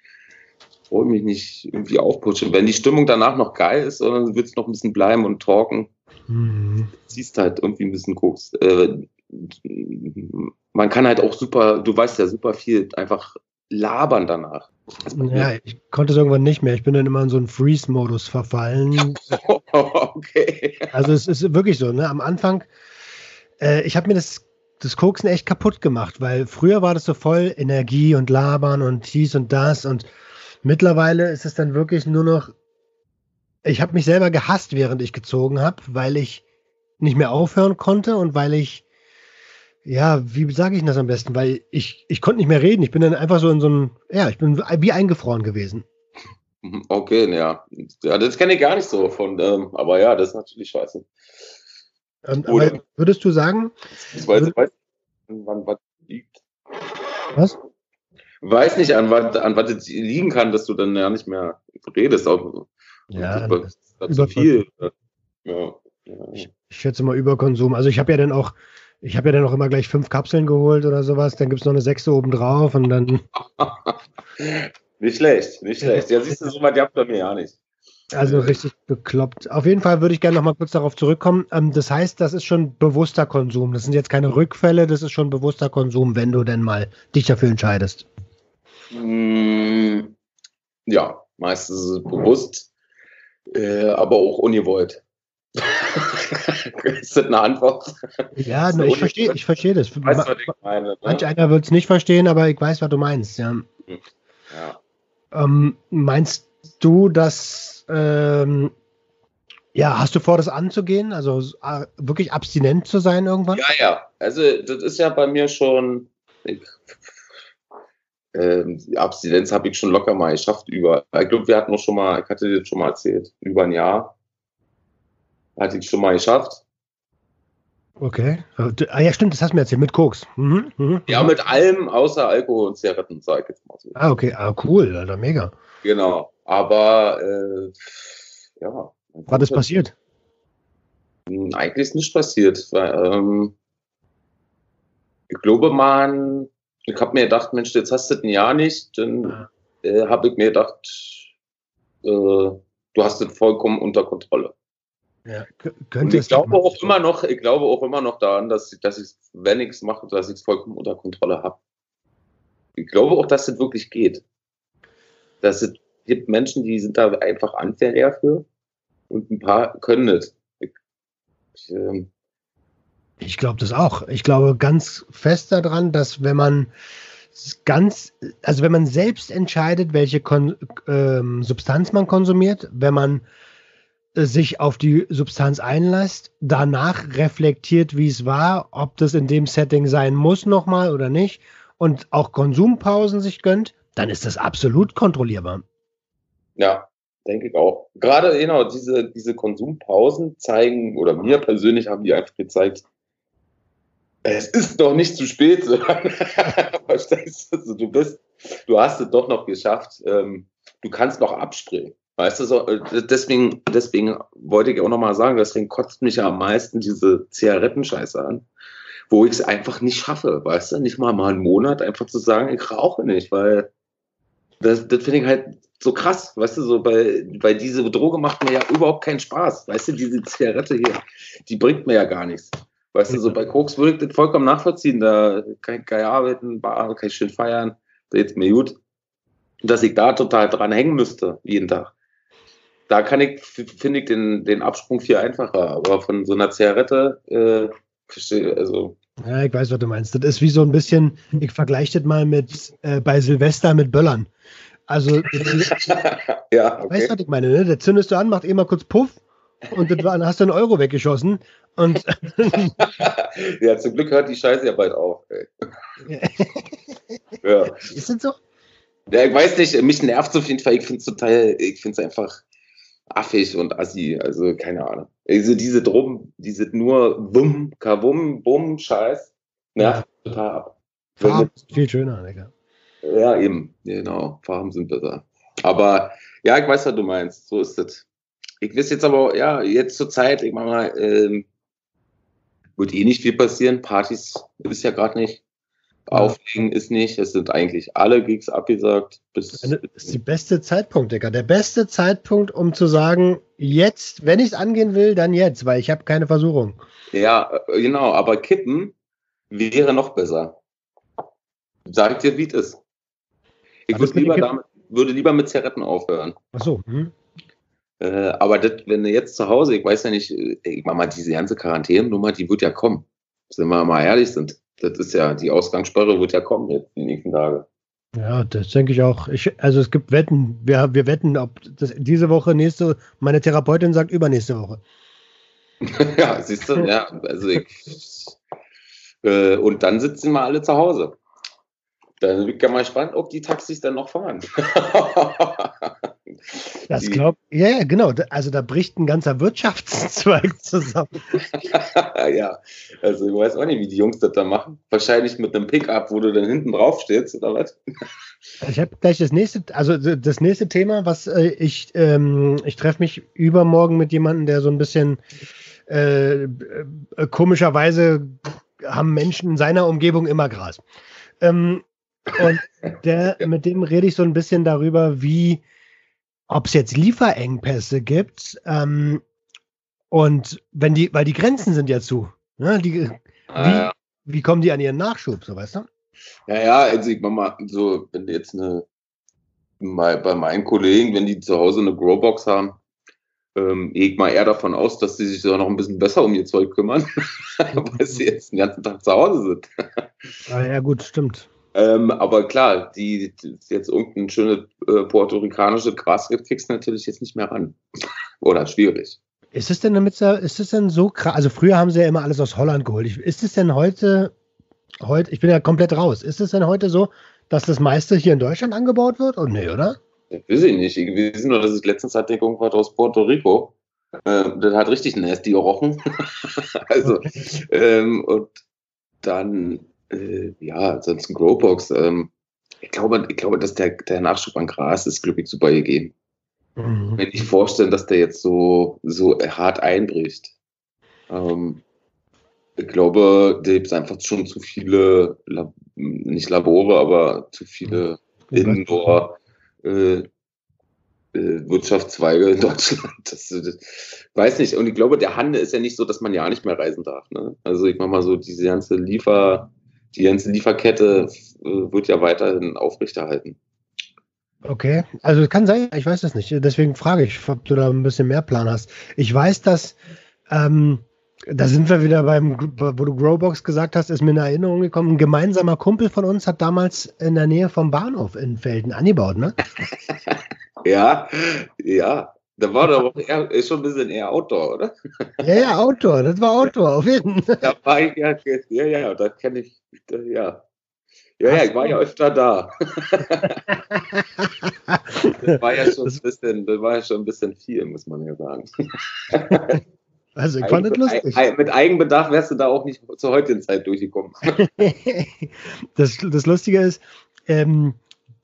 brauche mich nicht irgendwie aufputschen. Wenn die Stimmung danach noch geil ist, dann wird es noch ein bisschen bleiben und talken. Mhm. Siehst halt irgendwie ein bisschen Koks. Äh, man kann halt auch super, du weißt ja super viel, einfach labern danach. Ja, ich konnte es irgendwann nicht mehr. Ich bin dann immer in so einen Freeze-Modus verfallen. okay. Also es ist wirklich so, ne? Am Anfang, äh, ich habe mir das, das Koksen echt kaputt gemacht, weil früher war das so voll Energie und Labern und dies und das und Mittlerweile ist es dann wirklich nur noch, ich habe mich selber gehasst, während ich gezogen habe, weil ich nicht mehr aufhören konnte und weil ich, ja, wie sage ich das am besten? Weil ich, ich konnte nicht mehr reden. Ich bin dann einfach so in so einem, ja, ich bin wie eingefroren gewesen. Okay, ja. Ja, das kenne ich gar nicht so von, ähm, aber ja, das ist natürlich scheiße. Ähm, aber würdest du sagen? Ich weiß, weiß wann was liegt. Was? Weiß nicht, an was, an was es liegen kann, dass du dann ja nicht mehr redest. Auch, ja, über, das ist zu viel. Ja, ja. Ich, ich schätze mal Überkonsum. Also ich habe ja dann auch, ich habe ja dann auch immer gleich fünf Kapseln geholt oder sowas. Dann gibt es noch eine sechste oben drauf und dann. nicht schlecht, nicht schlecht. Ja, siehst du, so weit habt bei mir ja nicht. Also richtig bekloppt. Auf jeden Fall würde ich gerne noch mal kurz darauf zurückkommen. Ähm, das heißt, das ist schon bewusster Konsum. Das sind jetzt keine Rückfälle, das ist schon bewusster Konsum, wenn du denn mal dich dafür entscheidest. Mm, ja, meistens ist es bewusst, äh, aber auch ungewollt. ist das eine Antwort? Ja, ich verstehe ich versteh das. Weißt, was ich meine, ne? Manch einer wird es nicht verstehen, aber ich weiß, was du meinst. Ja. ja. Ähm, meinst du, dass ähm, ja, hast du vor, das anzugehen? Also äh, wirklich abstinent zu sein irgendwann? Ja, ja. Also das ist ja bei mir schon, ich ähm, die Abstinenz habe ich schon locker mal geschafft über. Ich glaube, wir hatten noch schon mal, ich hatte dir schon mal erzählt, über ein Jahr hatte ich schon mal geschafft. Okay. Ah ja, stimmt, das hast du mir erzählt, mit Koks. Mhm, mhm, ja, mit allem außer Alkohol und Zigaretten, sag ich jetzt mal so. Ah, okay, ah, cool, Alter, mega. Genau, aber äh, ja. Was ist passiert? Hm, eigentlich ist nichts passiert, weil ähm, ich glaube, man ich habe mir gedacht, Mensch, jetzt hast du ein Jahr nicht. Dann äh, habe ich mir gedacht, äh, du hast es vollkommen unter Kontrolle. Ja, und ich glaube auch immer noch, ich glaube auch immer noch daran, dass, dass ich, wenn ich es mache, dass ich es vollkommen unter Kontrolle habe. Ich glaube auch, dass es wirklich geht. Dass es gibt Menschen, die sind da einfach anfällig dafür und ein paar können es. Ich, ich, ähm, ich glaube das auch. Ich glaube ganz fest daran, dass wenn man ganz, also wenn man selbst entscheidet, welche Kon ähm, Substanz man konsumiert, wenn man äh, sich auf die Substanz einlässt, danach reflektiert, wie es war, ob das in dem Setting sein muss nochmal oder nicht und auch Konsumpausen sich gönnt, dann ist das absolut kontrollierbar. Ja, denke ich auch. Gerade genau diese, diese Konsumpausen zeigen, oder mir persönlich haben die einfach gezeigt, es ist noch nicht zu spät. Verstehst du? Du bist, du hast es doch noch geschafft. Ähm, du kannst noch abspringen. Weißt du, so, äh, deswegen, deswegen wollte ich auch nochmal sagen, deswegen kotzt mich ja am meisten diese Zigarettenscheiße an, wo ich es einfach nicht schaffe, weißt du, nicht mal mal einen Monat einfach zu sagen, ich rauche nicht, weil das, das finde ich halt so krass, weißt du, so, weil, weil diese Droge macht mir ja überhaupt keinen Spaß, weißt du, diese Zigarette hier, die bringt mir ja gar nichts. Weißt du, so bei Koks würde ich das vollkommen nachvollziehen. Da kann ich geil arbeiten, kann ich schön feiern, da geht's mir gut. Dass ich da total dran hängen müsste, jeden Tag. Da kann ich, finde ich den, den Absprung viel einfacher. Aber von so einer Zigarette, äh, verstehe, also. Ja, ich weiß, was du meinst. Das ist wie so ein bisschen, ich vergleiche das mal mit äh, bei Silvester mit Böllern. Also, ja, okay. weißt du, was ich meine, ne? Der zündest du an, macht eh mal kurz Puff und dann hast du einen Euro weggeschossen. Und ja, zum Glück hört die Scheiße ja bald auf. Ja. Ist das so? Ja, ich weiß nicht, mich nervt es auf jeden Fall. Ich finde es total, ich finde es einfach affig und assi. Also, keine Ahnung. Also, diese Drum, diese nur Wum, Kawum, Bum, Scheiß, nervt ja. total ab. Farben sind viel schöner, Digga. Ja, eben, genau. Farben sind besser. Aber ja, ich weiß, was du meinst. So ist es. Ich weiß jetzt aber, ja, jetzt zur Zeit, ich meine mal, ähm, wird eh nicht viel passieren. Partys ist ja gerade nicht. Auflegen ist nicht. Es sind eigentlich alle Gigs abgesagt. Das ist die beste Zeitpunkt, Digga. Der beste Zeitpunkt, um zu sagen, jetzt, wenn ich es angehen will, dann jetzt, weil ich habe keine Versuchung. Ja, äh, genau. Aber kippen wäre noch besser. Sag ich dir, wie es ist. Ich würde lieber, damit, würde lieber mit Zigaretten aufhören. Ach so. Hm. Äh, aber das, wenn du jetzt zu Hause, ich weiß ja nicht, äh, ich mach mal, diese ganze Quarantänennummer, die wird ja kommen. Sind wir mal ehrlich sind. Das ist ja, die Ausgangssperre wird ja kommen jetzt die nächsten Tage. Ja, das denke ich auch. Ich, also es gibt Wetten, wir, wir wetten, ob das diese Woche, nächste, meine Therapeutin sagt übernächste Woche. ja, siehst du, ja, also ich, äh, und dann sitzen wir alle zu Hause. Dann bin ich ja mal gespannt, ob die Taxis dann noch fahren. das glaubt, ja, yeah, genau. Also da bricht ein ganzer Wirtschaftszweig zusammen. ja, also ich weiß auch nicht, wie die Jungs das da machen. Wahrscheinlich mit einem Pickup, wo du dann hinten drauf stehst, oder was? Ich habe gleich das nächste, also das nächste Thema, was äh, ich, ähm, ich treffe mich übermorgen mit jemandem, der so ein bisschen äh, äh, komischerweise haben Menschen in seiner Umgebung immer Gras. Ähm, und der, mit dem rede ich so ein bisschen darüber, wie, ob es jetzt Lieferengpässe gibt. Ähm, und wenn die, weil die Grenzen sind ja zu. Ne? Die, ah, wie, ja. wie kommen die an ihren Nachschub, so weißt du? Ja, ja, also ich mal so, wenn jetzt eine, bei meinen Kollegen, wenn die zu Hause eine Growbox haben, ähm, gehe ich mal eher davon aus, dass sie sich da noch ein bisschen besser um ihr Zeug kümmern, weil sie jetzt den ganzen Tag zu Hause sind. ah, ja, gut, stimmt. Ähm, aber klar, die, die jetzt irgendein schönes äh, puerto-ricanische Gras kriegst du natürlich jetzt nicht mehr ran. Oder schwierig. Ist es denn damit, ist es denn so krass? Also früher haben sie ja immer alles aus Holland geholt. Ist es denn heute, heute, ich bin ja komplett raus, ist es denn heute so, dass das meiste hier in Deutschland angebaut wird? Und nee, oder? Das weiß ich nicht. Ich weiß nur, dass ich letztens hatte irgendwas aus Puerto Rico. Äh, das hat richtig nasty gerochen. also, okay. ähm, und dann äh, ja, ansonsten Growbox. Ähm, ich glaube, ich glaube, dass der, der Nachschub an Gras ist glücklich super gegeben. Mhm. Wenn ich vorstelle, dass der jetzt so, so hart einbricht. Ähm, ich glaube, da gibt es einfach schon zu viele, Lab nicht Labore, aber zu viele mhm. Indoor äh, äh, Wirtschaftszweige in Deutschland. Das, das, weiß nicht. Und ich glaube, der Handel ist ja nicht so, dass man ja nicht mehr reisen darf. Ne? Also ich mach mal so diese ganze Liefer, die ganze Lieferkette äh, wird ja weiterhin aufrechterhalten. Okay, also kann sein, ich weiß das nicht. Deswegen frage ich, ob du da ein bisschen mehr Plan hast. Ich weiß, dass, ähm, da sind wir wieder beim, wo du Growbox gesagt hast, ist mir in Erinnerung gekommen, ein gemeinsamer Kumpel von uns hat damals in der Nähe vom Bahnhof in Felden angebaut, ne? ja, ja. Da war doch eher, schon ein bisschen eher Outdoor, oder? Ja, ja, Outdoor, das war Outdoor, auf jeden Fall. Da war ich ja, ja, ja, das kenne ich, ja. Ja, ja, ich war ja öfter da. das war ja schon ein bisschen, das war ja schon ein bisschen viel, muss man ja sagen. Also ich fand es lustig. Mit Eigenbedarf wärst du da auch nicht zur heutigen Zeit durchgekommen. das, das Lustige ist, ähm,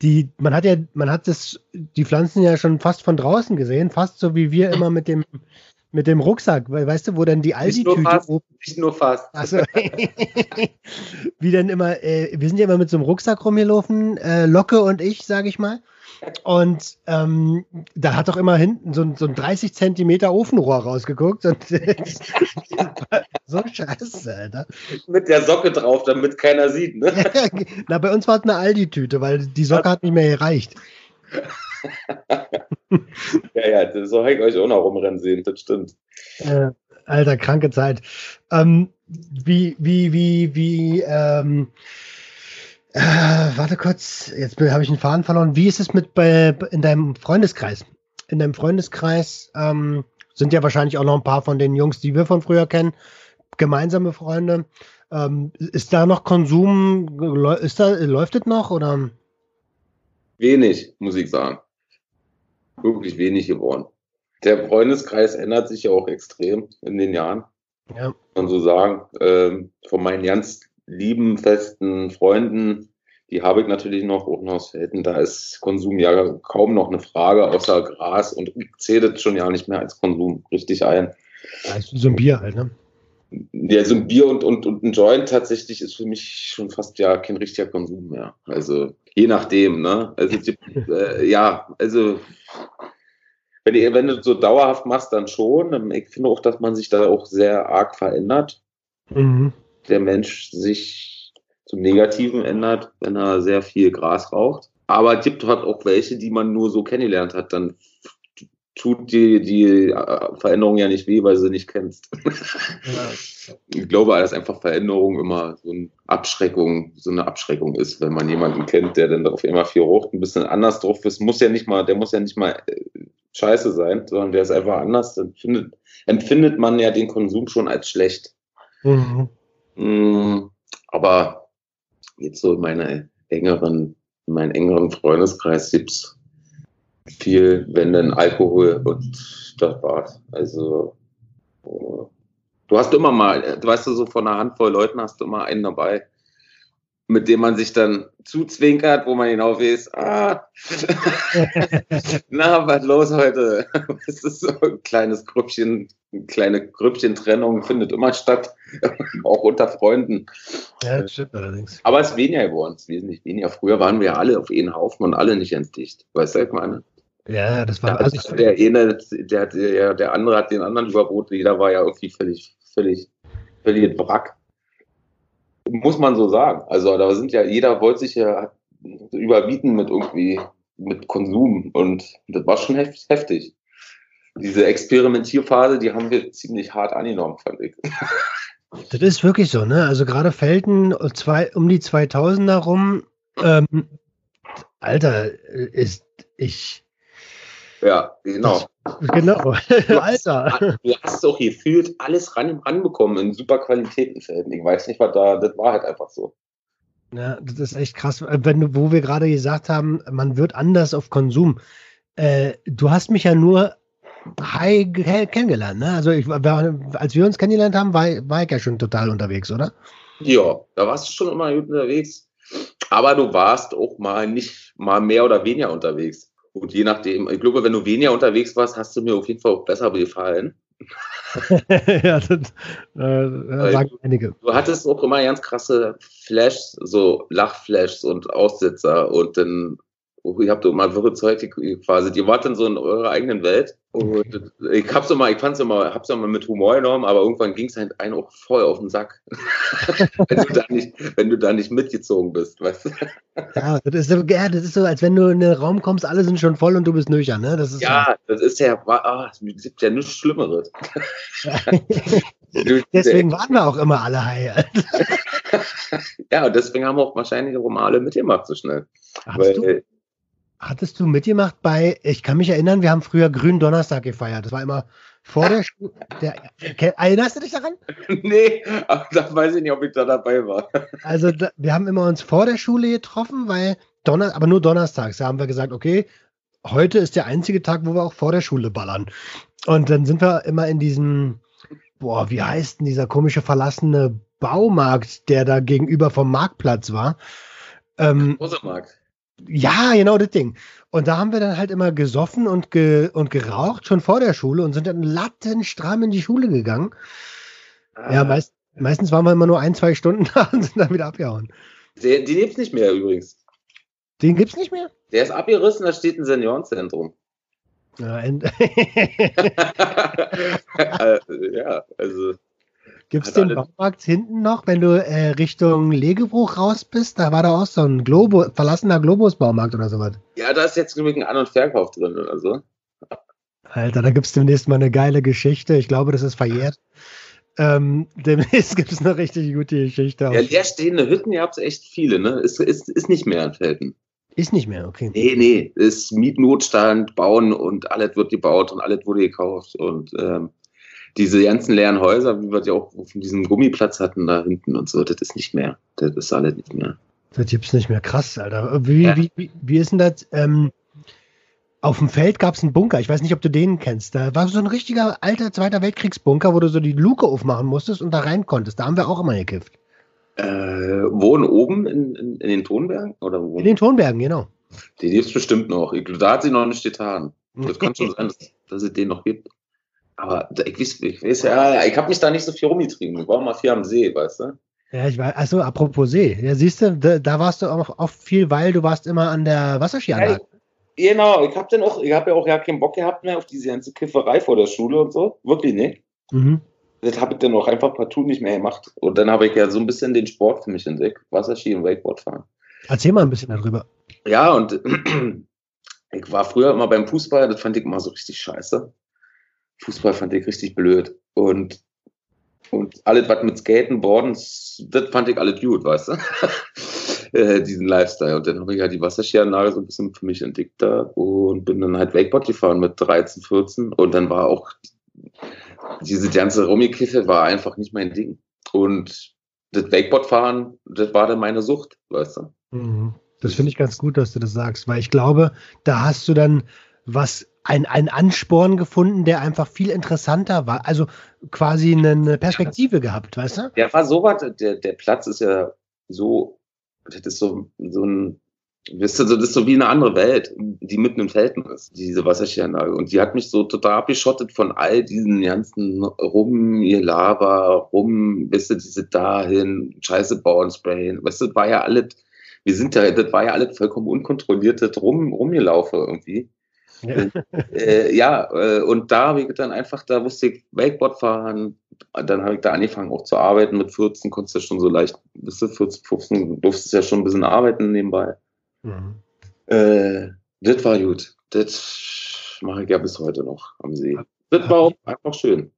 die, man hat ja, man hat das, die Pflanzen ja schon fast von draußen gesehen, fast so wie wir immer mit dem, mit dem Rucksack, weißt du, wo dann die Aldi-Tüte oben. Nicht nur fast. Also, wie dann immer, äh, wir sind ja immer mit so einem Rucksack rumgelaufen, äh, Locke und ich, sage ich mal. Und ähm, da hat doch immer hinten so ein, so ein 30 Zentimeter Ofenrohr rausgeguckt. Und so scheiße, Alter. Mit der Socke drauf, damit keiner sieht, ne? Na, bei uns war es eine Aldi-Tüte, weil die Socke hat nicht mehr gereicht. ja, ja, so habe ich euch auch noch rumrennen sehen, das stimmt. Äh, alter, kranke Zeit. Ähm, wie, wie, wie, wie, ähm, äh, warte kurz, jetzt habe ich einen Faden verloren. Wie ist es mit bei, in deinem Freundeskreis? In deinem Freundeskreis ähm, sind ja wahrscheinlich auch noch ein paar von den Jungs, die wir von früher kennen, gemeinsame Freunde. Ähm, ist da noch Konsum? Ist da, läuft es noch oder? Wenig, muss ich sagen. Wirklich wenig geworden. Der Freundeskreis ändert sich ja auch extrem in den Jahren. Ja. Kann man so sagen. Ähm, von meinen ganz lieben, festen Freunden, die habe ich natürlich noch unten aus Felden. Da ist Konsum ja kaum noch eine Frage, außer Gras und ich zähle das schon ja nicht mehr als Konsum richtig ein. Also so ein Bier halt, ne? Ja, so ein Bier und, und, und ein Joint tatsächlich ist für mich schon fast ja kein richtiger Konsum mehr. Also je nachdem, ne? Also äh, ja, also wenn, ihr, wenn du so dauerhaft machst, dann schon. Ich finde auch, dass man sich da auch sehr arg verändert. Mhm. Der Mensch sich zum Negativen ändert, wenn er sehr viel Gras raucht. Aber es gibt halt auch welche, die man nur so kennengelernt hat. Dann tut die, die äh, Veränderung ja nicht weh, weil sie nicht kennst. Ja. Ich glaube, dass einfach Veränderung immer so eine Abschreckung, so eine Abschreckung ist, wenn man jemanden kennt, der dann auf immer viel raucht, ein bisschen anders drauf ist, muss ja nicht mal, der muss ja nicht mal äh, scheiße sein, sondern der ist einfach anders, dann findet, empfindet man ja den Konsum schon als schlecht. Mhm. Mm, aber jetzt so in meine engeren, in meinen engeren Freundeskreis gibt's viel, wenn dann Alkohol und das war's. Also äh, du hast immer mal, du weißt du, so von einer Handvoll Leuten hast du immer einen dabei, mit dem man sich dann zuzwinkert, wo man genau weiß, ah, na, was los heute? Es ist so ein kleines Grüppchen, eine kleine Grüppchen-Trennung findet immer statt, auch unter Freunden. Ja, das stimmt allerdings. Aber es ist weniger geworden, es ist wesentlich weniger. Früher waren wir alle auf einen Haufen und alle nicht entdicht. Weißt du, ich meine? Ja, das war also der eine, der, der, der andere hat den anderen überboten, jeder war ja irgendwie völlig, völlig, völlig Wrack. Muss man so sagen. Also da sind ja, jeder wollte sich ja überbieten mit irgendwie, mit Konsum und das war schon heftig. Diese Experimentierphase, die haben wir ziemlich hart angenommen, fand ich. Das ist wirklich so, ne? Also gerade Felten zwei, um die 2000er rum, ähm, Alter, ist ich, ja, genau. Genau, du Alter. Hast, du hast doch gefühlt alles ran, ranbekommen in super Qualitätenfelden. Ich weiß nicht, was da, das war halt einfach so. Ja, das ist echt krass. Wenn du, wo wir gerade gesagt haben, man wird anders auf Konsum. Äh, du hast mich ja nur high kennengelernt, ne? Also ich, als wir uns kennengelernt haben, war, war ich ja schon total unterwegs, oder? Ja, da warst du schon immer gut unterwegs. Aber du warst auch mal nicht mal mehr oder weniger unterwegs. Und je nachdem, ich glaube, wenn du weniger unterwegs warst, hast du mir auf jeden Fall auch besser gefallen. ja, das äh, sagen du, einige. Du hattest auch immer ganz krasse Flashs, so Lachflashs und Aussitzer und dann ihr habt immer wirre Zeug quasi. Die wart dann so in eurer eigenen Welt. Und ich hab's immer, ich fand's immer, hab's immer mit Humor genommen, aber irgendwann ging's halt einen auch voll auf den Sack. wenn du da nicht, wenn du da nicht mitgezogen bist, weißt du? ja, das ist so, ja, das ist so, als wenn du in den Raum kommst, alle sind schon voll und du bist nüchtern, ne? Das ist ja, so. das ist ja, ah, es gibt ja nichts Schlimmeres. deswegen waren wir auch immer alle high. ja, und deswegen haben wir auch wahrscheinlich auch mal alle mitgemacht so schnell. Hast Weil, du? Hattest du mitgemacht bei, ich kann mich erinnern, wir haben früher Grünen Donnerstag gefeiert. Das war immer vor der Schule. Erinnerst du dich daran? Nee, aber da weiß ich nicht, ob ich da dabei war. Also da, wir haben immer uns vor der Schule getroffen, weil Donner, aber nur donnerstags. Da haben wir gesagt, okay, heute ist der einzige Tag, wo wir auch vor der Schule ballern. Und dann sind wir immer in diesem, boah, wie heißt denn dieser komische verlassene Baumarkt, der da gegenüber vom Marktplatz war? Ähm, Rosemarkt. Ja, genau das Ding. Und da haben wir dann halt immer gesoffen und, ge und geraucht, schon vor der Schule und sind dann lattenstramm in die Schule gegangen. Ah. Ja, meist, meistens waren wir immer nur ein, zwei Stunden da und sind dann wieder abgehauen. Den, den gibt's nicht mehr übrigens. Den gibt's nicht mehr? Der ist abgerissen, da steht ein Seniorenzentrum. Ja, ja also Gibt es den Baumarkt hinten noch, wenn du äh, Richtung Legebruch raus bist? Da war da auch so ein Globo, verlassener Globus-Baumarkt oder sowas. Ja, da ist jetzt ein An- und Verkauf drin oder so. Alter, da gibt es demnächst mal eine geile Geschichte. Ich glaube, das ist verjährt. Ähm, demnächst gibt es eine richtig gute Geschichte. Ja, leerstehende Hütten, ihr habt echt viele, ne? Ist, ist, ist nicht mehr in Felden. Ist nicht mehr, okay. Nee, nee, ist Mietnotstand, bauen und alles wird gebaut und alles wurde gekauft und ähm, diese ganzen leeren Häuser, wie wir die auch auf diesem Gummiplatz hatten da hinten und so, das ist nicht mehr. Das ist alles nicht mehr. Das gibt's nicht mehr. Krass, Alter. Wie, ja. wie, wie, wie ist denn das? Ähm, auf dem Feld gab es einen Bunker. Ich weiß nicht, ob du den kennst. Da war so ein richtiger alter Zweiter Weltkriegsbunker, wo du so die Luke aufmachen musstest und da rein konntest. Da haben wir auch immer gekifft. Äh, wohnen oben in, in, in, den Tonbergen? Oder wo? In den Tonbergen, genau. Die gibt es bestimmt noch. Da hat sie noch nicht getan. Das kann schon sein, dass, dass es den noch gibt. Aber ich weiß, ich weiß ja, ich habe mich da nicht so viel rumgetrieben. Ich war mal viel am See, weißt du? Ja, ich weiß, also apropos See, ja, siehst du, da, da warst du auch oft viel, weil du warst immer an der Wasserskianlage. Ja, genau, ich habe dann auch, ich habe ja auch ja keinen Bock gehabt mehr auf diese ganze Kifferei vor der Schule und so. Wirklich nicht. Mhm. Das habe ich dann auch einfach partout nicht mehr gemacht. Und dann habe ich ja so ein bisschen den Sport für mich entdeckt. Wasserski und Wakeboard fahren. Erzähl mal ein bisschen darüber. Ja, und ich war früher immer beim Fußball, das fand ich immer so richtig scheiße. Fußball fand ich richtig blöd. Und und alles, was mit Skaten, Boarden, das fand ich alles gut, weißt du? Äh, diesen Lifestyle. Und dann habe ich ja die Wasserskianlage so ein bisschen für mich entdeckt da und bin dann halt Wakeboard gefahren mit 13, 14. Und dann war auch diese ganze Rummikiffe war einfach nicht mein Ding. Und das Wakeboardfahren, das war dann meine Sucht, weißt du? Mhm. Das finde ich ganz gut, dass du das sagst, weil ich glaube, da hast du dann was ein, ein Ansporn gefunden, der einfach viel interessanter war. Also quasi eine Perspektive gehabt, weißt du? Der war so was, der, der Platz ist ja so, das ist so, so ein, Wisst ihr, das ist so wie eine andere Welt, die mitten im Felden ist, diese Wasserskianlage. Und die hat mich so total abgeschottet von all diesen ganzen rum, ihr Lava, rum, wisst ihr, diese dahin, Scheiße bauen, sprayen. Weißt du, das war ja alles, wir sind ja, das war ja alles vollkommen unkontrolliert, das rum, rumgelaufen irgendwie. Ja, äh, ja äh, und da habe ich dann einfach, da wusste ich Wakeboard fahren, dann habe ich da angefangen auch zu arbeiten. Mit 14 konntest du ja schon so leicht, bis du 14, 15 durftest ja schon ein bisschen arbeiten nebenbei. Mhm. Äh, das war gut. Das mache ich ja bis heute noch am See. Das war auch einfach schön.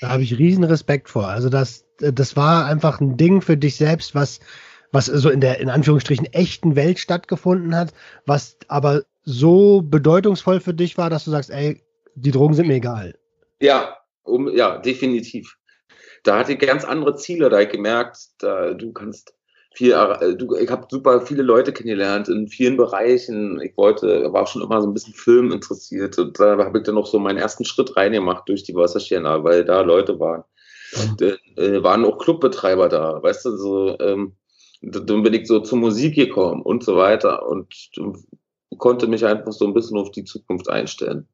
Da habe ich riesen Respekt vor. Also das, das war einfach ein Ding für dich selbst, was, was so in der in Anführungsstrichen echten Welt stattgefunden hat, was aber so bedeutungsvoll für dich war, dass du sagst, ey, die Drogen sind mir egal. Ja, um, ja, definitiv. Da hatte ich ganz andere Ziele, da ich gemerkt, da, du kannst viel, äh, du, ich habe super viele Leute kennengelernt in vielen Bereichen. Ich wollte, war schon immer so ein bisschen Film interessiert und da habe ich dann noch so meinen ersten Schritt reingemacht durch die Wasserschäne, weil da Leute waren. Mhm. Da, äh, waren auch Clubbetreiber da, weißt du, so, ähm, dann bin ich so zur Musik gekommen und so weiter und konnte mich einfach so ein bisschen auf die Zukunft einstellen.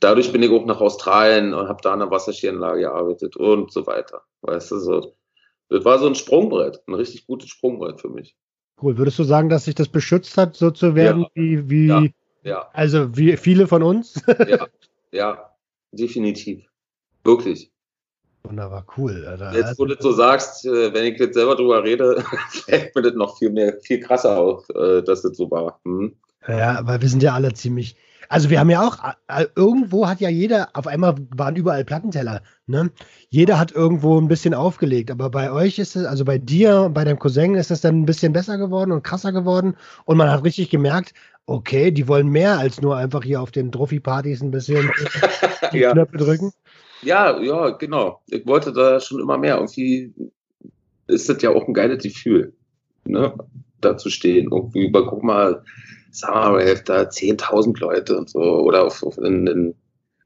Dadurch bin ich auch nach Australien und habe da an der Wasserskianlage gearbeitet und so weiter. Weißt du, so. Das war so ein Sprungbrett, ein richtig gutes Sprungbrett für mich. Cool. Würdest du sagen, dass sich das beschützt hat, so zu werden ja. wie, wie ja. ja. also wie viele von uns? ja, ja, definitiv. Wirklich. Wunderbar, cool. Alter. Jetzt, wo du das so sagst, äh, wenn ich jetzt selber drüber rede, fällt mir das noch viel mehr, viel krasser auf, äh, dass das so war. Hm? Ja, weil wir sind ja alle ziemlich. Also wir haben ja auch, äh, irgendwo hat ja jeder, auf einmal waren überall Plattenteller, ne? Jeder hat irgendwo ein bisschen aufgelegt, aber bei euch ist es, also bei dir, bei deinem Cousin ist es dann ein bisschen besser geworden und krasser geworden und man hat richtig gemerkt, okay, die wollen mehr als nur einfach hier auf den Trophy-Partys ein bisschen die ja. Knöpfe drücken. Ja, ja, genau. Ich wollte da schon immer mehr. Irgendwie ist das ja auch ein geiles Gefühl, ne? da zu stehen. Irgendwie, guck mal, Summer Rave, da 10.000 Leute und so. Oder auf, auf in, in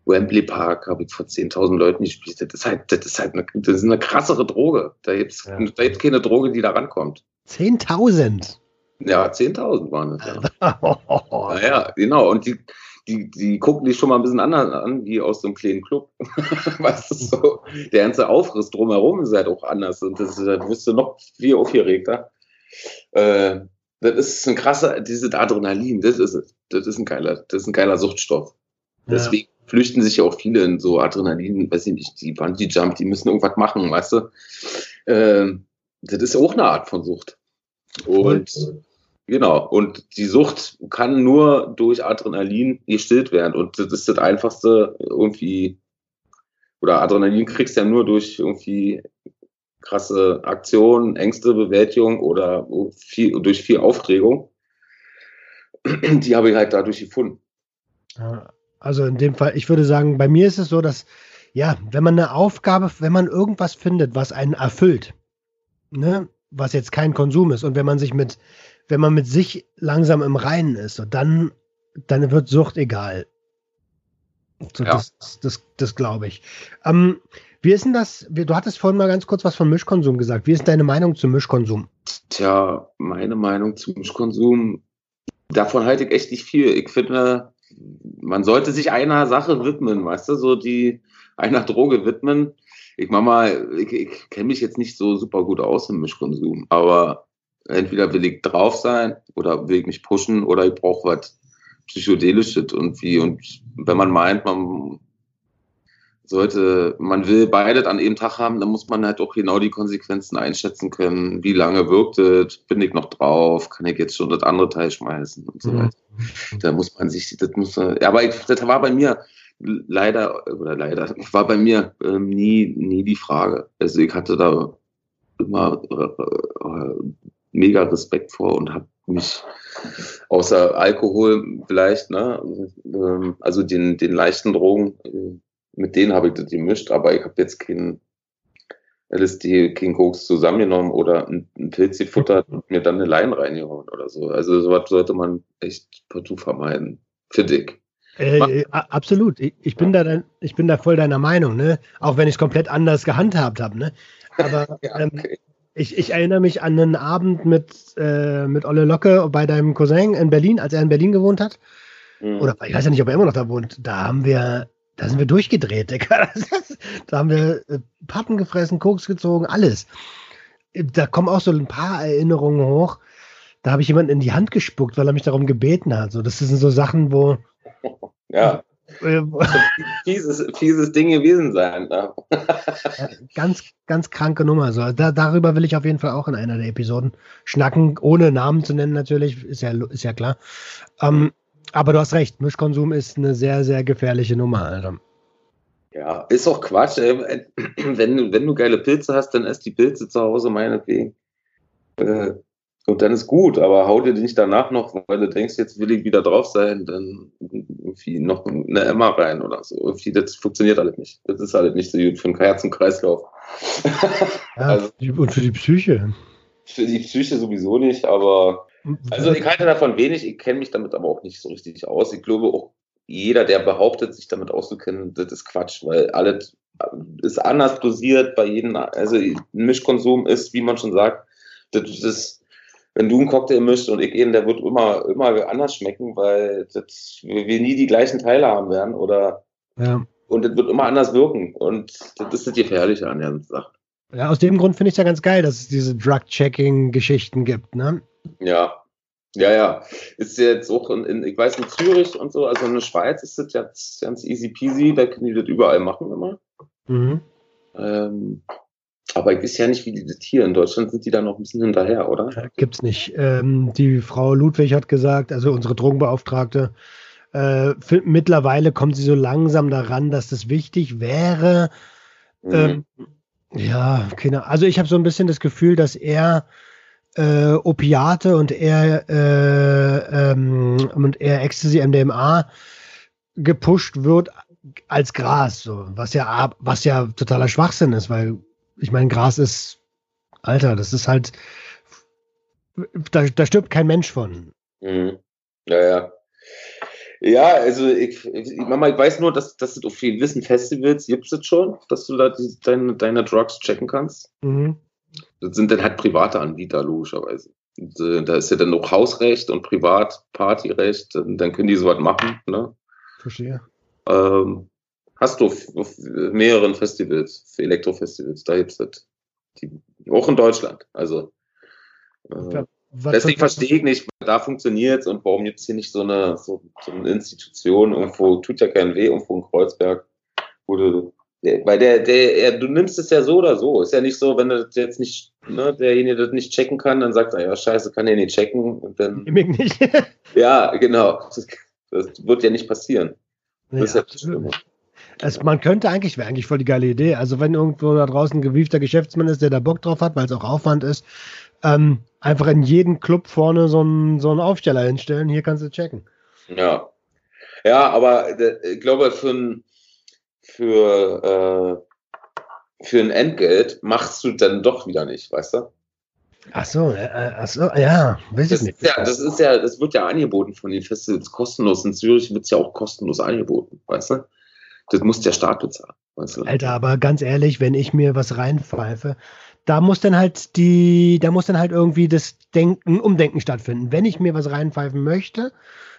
Wembley Park habe ich vor 10.000 Leuten gespielt. Das ist halt, das ist halt eine, das ist eine krassere Droge. Da gibt es ja. da gibt's keine Droge, die da rankommt. 10.000? Ja, 10.000 waren es. Ja. naja, genau. Und die, die, die gucken dich schon mal ein bisschen anders an, wie aus so einem kleinen Club. weißt du, so, der ganze Aufriss drumherum ist halt auch anders. Und das, da wirst du noch viel aufgeregter. Äh, das ist ein krasser, dieses Adrenalin, das ist es. Das ist ein geiler, das ist ein geiler Suchtstoff. Ja. Deswegen flüchten sich ja auch viele in so Adrenalin, weiß ich nicht, die Bungee Jump, die müssen irgendwas machen, weißt du? Ähm, das ist auch eine Art von Sucht. Und genau, und die Sucht kann nur durch Adrenalin gestillt werden. Und das ist das einfachste irgendwie, oder Adrenalin kriegst du ja nur durch irgendwie krasse Aktionen, Ängste, Bewältigung oder viel, durch viel Aufregung. Die habe ich halt dadurch gefunden. Also in dem Fall, ich würde sagen, bei mir ist es so, dass, ja, wenn man eine Aufgabe, wenn man irgendwas findet, was einen erfüllt, ne, was jetzt kein Konsum ist, und wenn man sich mit wenn man mit sich langsam im Reinen ist, so, dann, dann wird Sucht egal. So, ja. Das, das, das glaube ich. Ähm, wie ist denn das? Du hattest vorhin mal ganz kurz was von Mischkonsum gesagt. Wie ist deine Meinung zum Mischkonsum? Tja, meine Meinung zum Mischkonsum, davon halte ich echt nicht viel. Ich finde, man sollte sich einer Sache widmen, weißt du, so die einer Droge widmen. Ich mach mal, ich, ich kenne mich jetzt nicht so super gut aus im Mischkonsum, aber entweder will ich drauf sein oder will ich mich pushen oder ich brauche was psychedelisches irgendwie. Und wenn man meint, man sollte, man will beides an einem Tag haben, dann muss man halt auch genau die Konsequenzen einschätzen können. Wie lange wirkt es? Bin ich noch drauf? Kann ich jetzt schon das andere Teil schmeißen und so mhm. weiter. Da muss man sich, das muss, ja, aber ich, das war bei mir leider, oder leider, war bei mir ähm, nie, nie die Frage. Also ich hatte da immer äh, äh, mega Respekt vor und habe mich außer Alkohol vielleicht, ne, ähm, also den, den leichten Drogen, äh, mit denen habe ich das gemischt, aber ich habe jetzt keinen LSD, King Koks zusammengenommen oder ein, Pilz gefuttert und mir dann eine Leine reingehauen oder so. Also sowas sollte man echt partout vermeiden, finde ich. Äh, absolut. Ich, ich, bin da, ich bin da voll deiner Meinung, ne? Auch wenn ich es komplett anders gehandhabt habe, ne? Aber ja, ähm, okay. ähm, ich, ich, erinnere mich an einen Abend mit, äh, mit Olle Locke bei deinem Cousin in Berlin, als er in Berlin gewohnt hat. Mhm. Oder ich weiß ja nicht, ob er immer noch da wohnt. Da haben wir da sind wir durchgedreht, Digga. da haben wir äh, Pappen gefressen, Koks gezogen, alles. Da kommen auch so ein paar Erinnerungen hoch. Da habe ich jemanden in die Hand gespuckt, weil er mich darum gebeten hat. So, das sind so Sachen, wo. Ja. Äh, fieses, fieses Ding gewesen sein. Ne? ganz, ganz kranke Nummer. So, da, darüber will ich auf jeden Fall auch in einer der Episoden schnacken, ohne Namen zu nennen natürlich, ist ja, ist ja klar. Ähm, aber du hast recht, Mischkonsum ist eine sehr, sehr gefährliche Nummer, Alter. Ja, ist auch Quatsch. Ey. Wenn, du, wenn du geile Pilze hast, dann ess die Pilze zu Hause, meinetwegen. Äh, und dann ist gut, aber hau dir nicht danach noch, weil du denkst, jetzt will ich wieder drauf sein, dann irgendwie noch eine Emma rein oder so. Irgendwie, das funktioniert alles nicht. Das ist alles nicht so gut für einen Herzenkreislauf. Ja, also, und für die Psyche. Für die Psyche sowieso nicht, aber also ich halte davon wenig, ich kenne mich damit aber auch nicht so richtig aus. Ich glaube auch jeder, der behauptet, sich damit auszukennen, das ist Quatsch, weil alles ist anders dosiert bei jedem, also Mischkonsum ist, wie man schon sagt, das ist, wenn du einen Cocktail mischst und ich eben, der wird immer, immer anders schmecken, weil das, wir nie die gleichen Teile haben werden oder ja. und das wird immer anders wirken und das ist das Gefährliche an der Sache. Ja, aus dem Grund finde ich es ja ganz geil, dass es diese Drug-Checking-Geschichten gibt, ne? Ja. Ja, ja. Ist jetzt auch in, in, ich weiß, in Zürich und so, also in der Schweiz ist das jetzt ganz easy peasy, da können die das überall machen immer. Mhm. Ähm, aber ich weiß ja nicht, wie die das hier in Deutschland sind, die da noch ein bisschen hinterher, oder? Gibt's nicht. Ähm, die Frau Ludwig hat gesagt, also unsere Drogenbeauftragte, äh, für, mittlerweile kommt sie so langsam daran, dass das wichtig wäre. Mhm. Ähm, ja, keine Also ich habe so ein bisschen das Gefühl, dass er äh, Opiate und eher, äh, ähm, und eher Ecstasy, MDMA gepusht wird als Gras, so, was ja, was ja totaler Schwachsinn ist, weil ich meine, Gras ist, Alter, das ist halt, da, da stirbt kein Mensch von. Mhm. Ja, ja. Ja, also ich, ich, Mama, ich weiß nur, dass, dass es auf vielen Wissen Festivals gibt es schon, dass du da die, deine, deine Drugs checken kannst. Mhm. Das sind dann halt private Anbieter, logischerweise. Und, äh, da ist ja dann noch Hausrecht und Privatpartyrecht, dann, dann können die sowas machen. Ne? Verstehe. Ähm, hast du auf, auf, mehreren Festivals, für Elektrofestivals, da gibt es das. Die, auch in Deutschland. Also äh, deswegen verstehe ich nicht, da funktioniert es und warum gibt es hier nicht so eine, so, so eine Institution, irgendwo tut ja keinen weh, irgendwo in Kreuzberg, wo du weil der, der, du nimmst es ja so oder so. Ist ja nicht so, wenn du das jetzt nicht, ne, derjenige das nicht checken kann, dann sagt er, ja, scheiße, kann er nicht checken. Und dann. Ich nicht. ja, genau. Das, das, wird ja nicht passieren. Das ja, ist ja es, man könnte eigentlich, wäre eigentlich voll die geile Idee. Also, wenn irgendwo da draußen ein gewiefter Geschäftsmann ist, der da Bock drauf hat, weil es auch Aufwand ist, ähm, einfach in jedem Club vorne so einen, so einen Aufsteller hinstellen, hier kannst du checken. Ja. Ja, aber äh, ich glaube, für ein, für, äh, für ein Entgelt machst du dann doch wieder nicht, weißt du? Ach so, äh, ach so ja, weiß Das ich nicht. ja, das ist ja, das wird ja angeboten von den Festivals kostenlos. In Zürich wird es ja auch kostenlos angeboten, weißt du? Das muss der Staat bezahlen, weißt du? Alter, aber ganz ehrlich, wenn ich mir was reinpfeife, da muss dann halt die, da muss dann halt irgendwie das Denken, Umdenken stattfinden. Wenn ich mir was reinpfeifen möchte,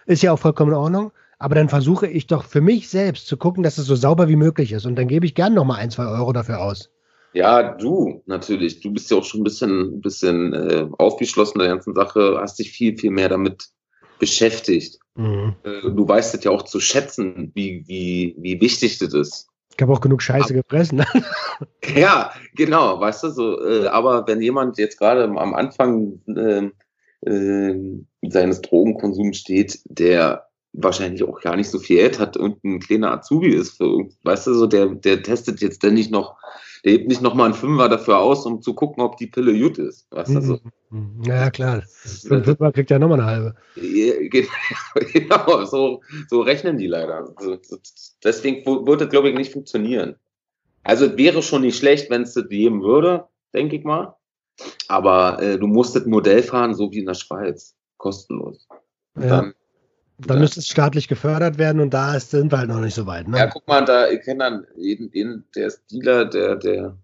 ist ja auch vollkommen in Ordnung, aber dann versuche ich doch für mich selbst zu gucken, dass es so sauber wie möglich ist und dann gebe ich gern nochmal ein, zwei Euro dafür aus. Ja, du, natürlich. Du bist ja auch schon ein bisschen, bisschen äh, aufgeschlossen der ganzen Sache, hast dich viel, viel mehr damit beschäftigt. Mhm. Äh, du weißt es ja auch zu schätzen, wie, wie, wie wichtig das ist. Ich habe auch genug Scheiße gefressen. Ja, genau, weißt du, so, äh, aber wenn jemand jetzt gerade am Anfang äh, äh, seines Drogenkonsums steht, der wahrscheinlich auch gar nicht so viel Geld hat und ein kleiner Azubi ist, für, weißt du, so, der, der testet jetzt dann nicht noch, der hebt nicht noch mal einen Fünfer dafür aus, um zu gucken, ob die Pille gut ist, weißt du, so. Mhm. Ja, klar. Einen Fünfer kriegt ja nochmal eine halbe. Ja, Genau, so, so rechnen die leider. Also, Deswegen würde es, glaube ich, nicht funktionieren. Also es wäre schon nicht schlecht, wenn es das geben würde, denke ich mal. Aber äh, du musst das Modell fahren, so wie in der Schweiz. Kostenlos. Ja. Dann, Dann müsste es staatlich gefördert werden und da ist, sind wir halt noch nicht so weit. Ne? ja, guck mal, da, ich kenne dann jeden, jeden, der ist Dealer, der, der,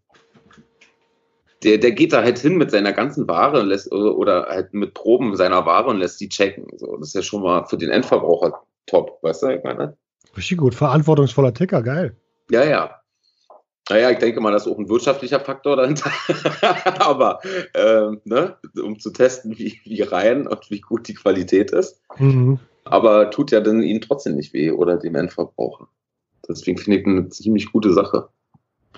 der, der geht da halt hin mit seiner ganzen Ware und lässt, oder, oder halt mit Proben seiner Ware und lässt die checken. So, das ist ja schon mal für den Endverbraucher top, weißt du, ich meine? Richtig gut. Verantwortungsvoller Ticker, geil. Ja, ja. Naja, ich denke mal, das ist auch ein wirtschaftlicher Faktor dahinter. Aber ähm, ne, um zu testen, wie, wie rein und wie gut die Qualität ist. Mhm. Aber tut ja dann ihnen trotzdem nicht weh oder dem Endverbraucher. Deswegen finde ich eine ziemlich gute Sache.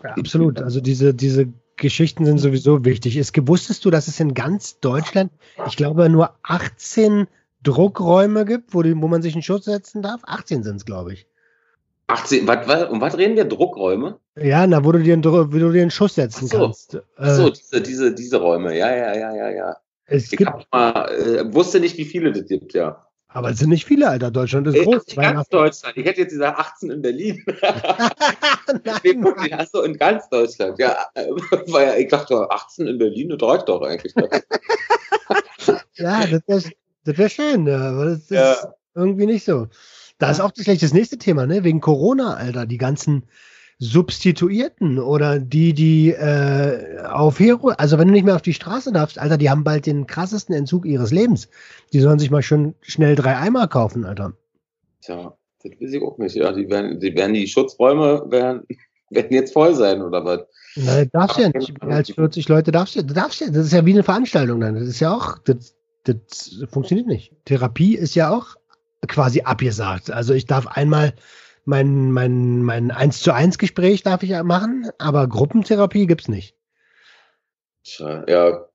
Ja, absolut. Also diese, diese Geschichten sind sowieso wichtig. Ist, wusstest du, dass es in ganz Deutschland, ich glaube, nur 18 Druckräume gibt, wo, die, wo man sich einen Schuss setzen darf? 18 sind es, glaube ich. 18, was, was, um was reden wir? Druckräume? Ja, na, wo du dir, einen wo du dir einen Schuss setzen Ach so. kannst. Ach so, Äh, diese, diese, diese Räume. Ja, ja, ja, ja, ja. es Ich gibt, mal, äh, wusste nicht, wie viele das gibt, ja. Aber es sind nicht viele, Alter. Deutschland ist Äh, groß. in ganz Deutschland. Ich hätte jetzt gesagt 18 in Berlin. Nein, wirklich, hast du in ganz Deutschland. Ja, äh, weil ich dachte, 18 in Berlin, das reicht doch eigentlich. ja, das wäre das wär schön, aber das ist Ja. irgendwie nicht so. Da ist auch gleich das nächste Thema, ne? Wegen Corona, Alter. Die ganzen Substituierten oder die, die äh, auf Hero, also wenn du nicht mehr auf die Straße darfst, Alter, die haben bald den krassesten Entzug ihres Lebens. Die sollen sich mal schön schnell drei Eimer kaufen, Alter. Tja, das weiß ich auch nicht. Ja, die werden die, werden die Schutzräume werden, werden jetzt voll sein, oder was? Na, du darfst ja nicht mehr als 40 Leute darfst du, du darfst ja, das ist ja wie eine Veranstaltung dann. Das ist ja auch, das, das funktioniert nicht. Therapie ist ja auch quasi abgesagt. Also ich darf einmal mein, mein, mein 1 zu 1 Gespräch darf ich ja machen, aber Gruppentherapie gibt's nicht. Tja, ja.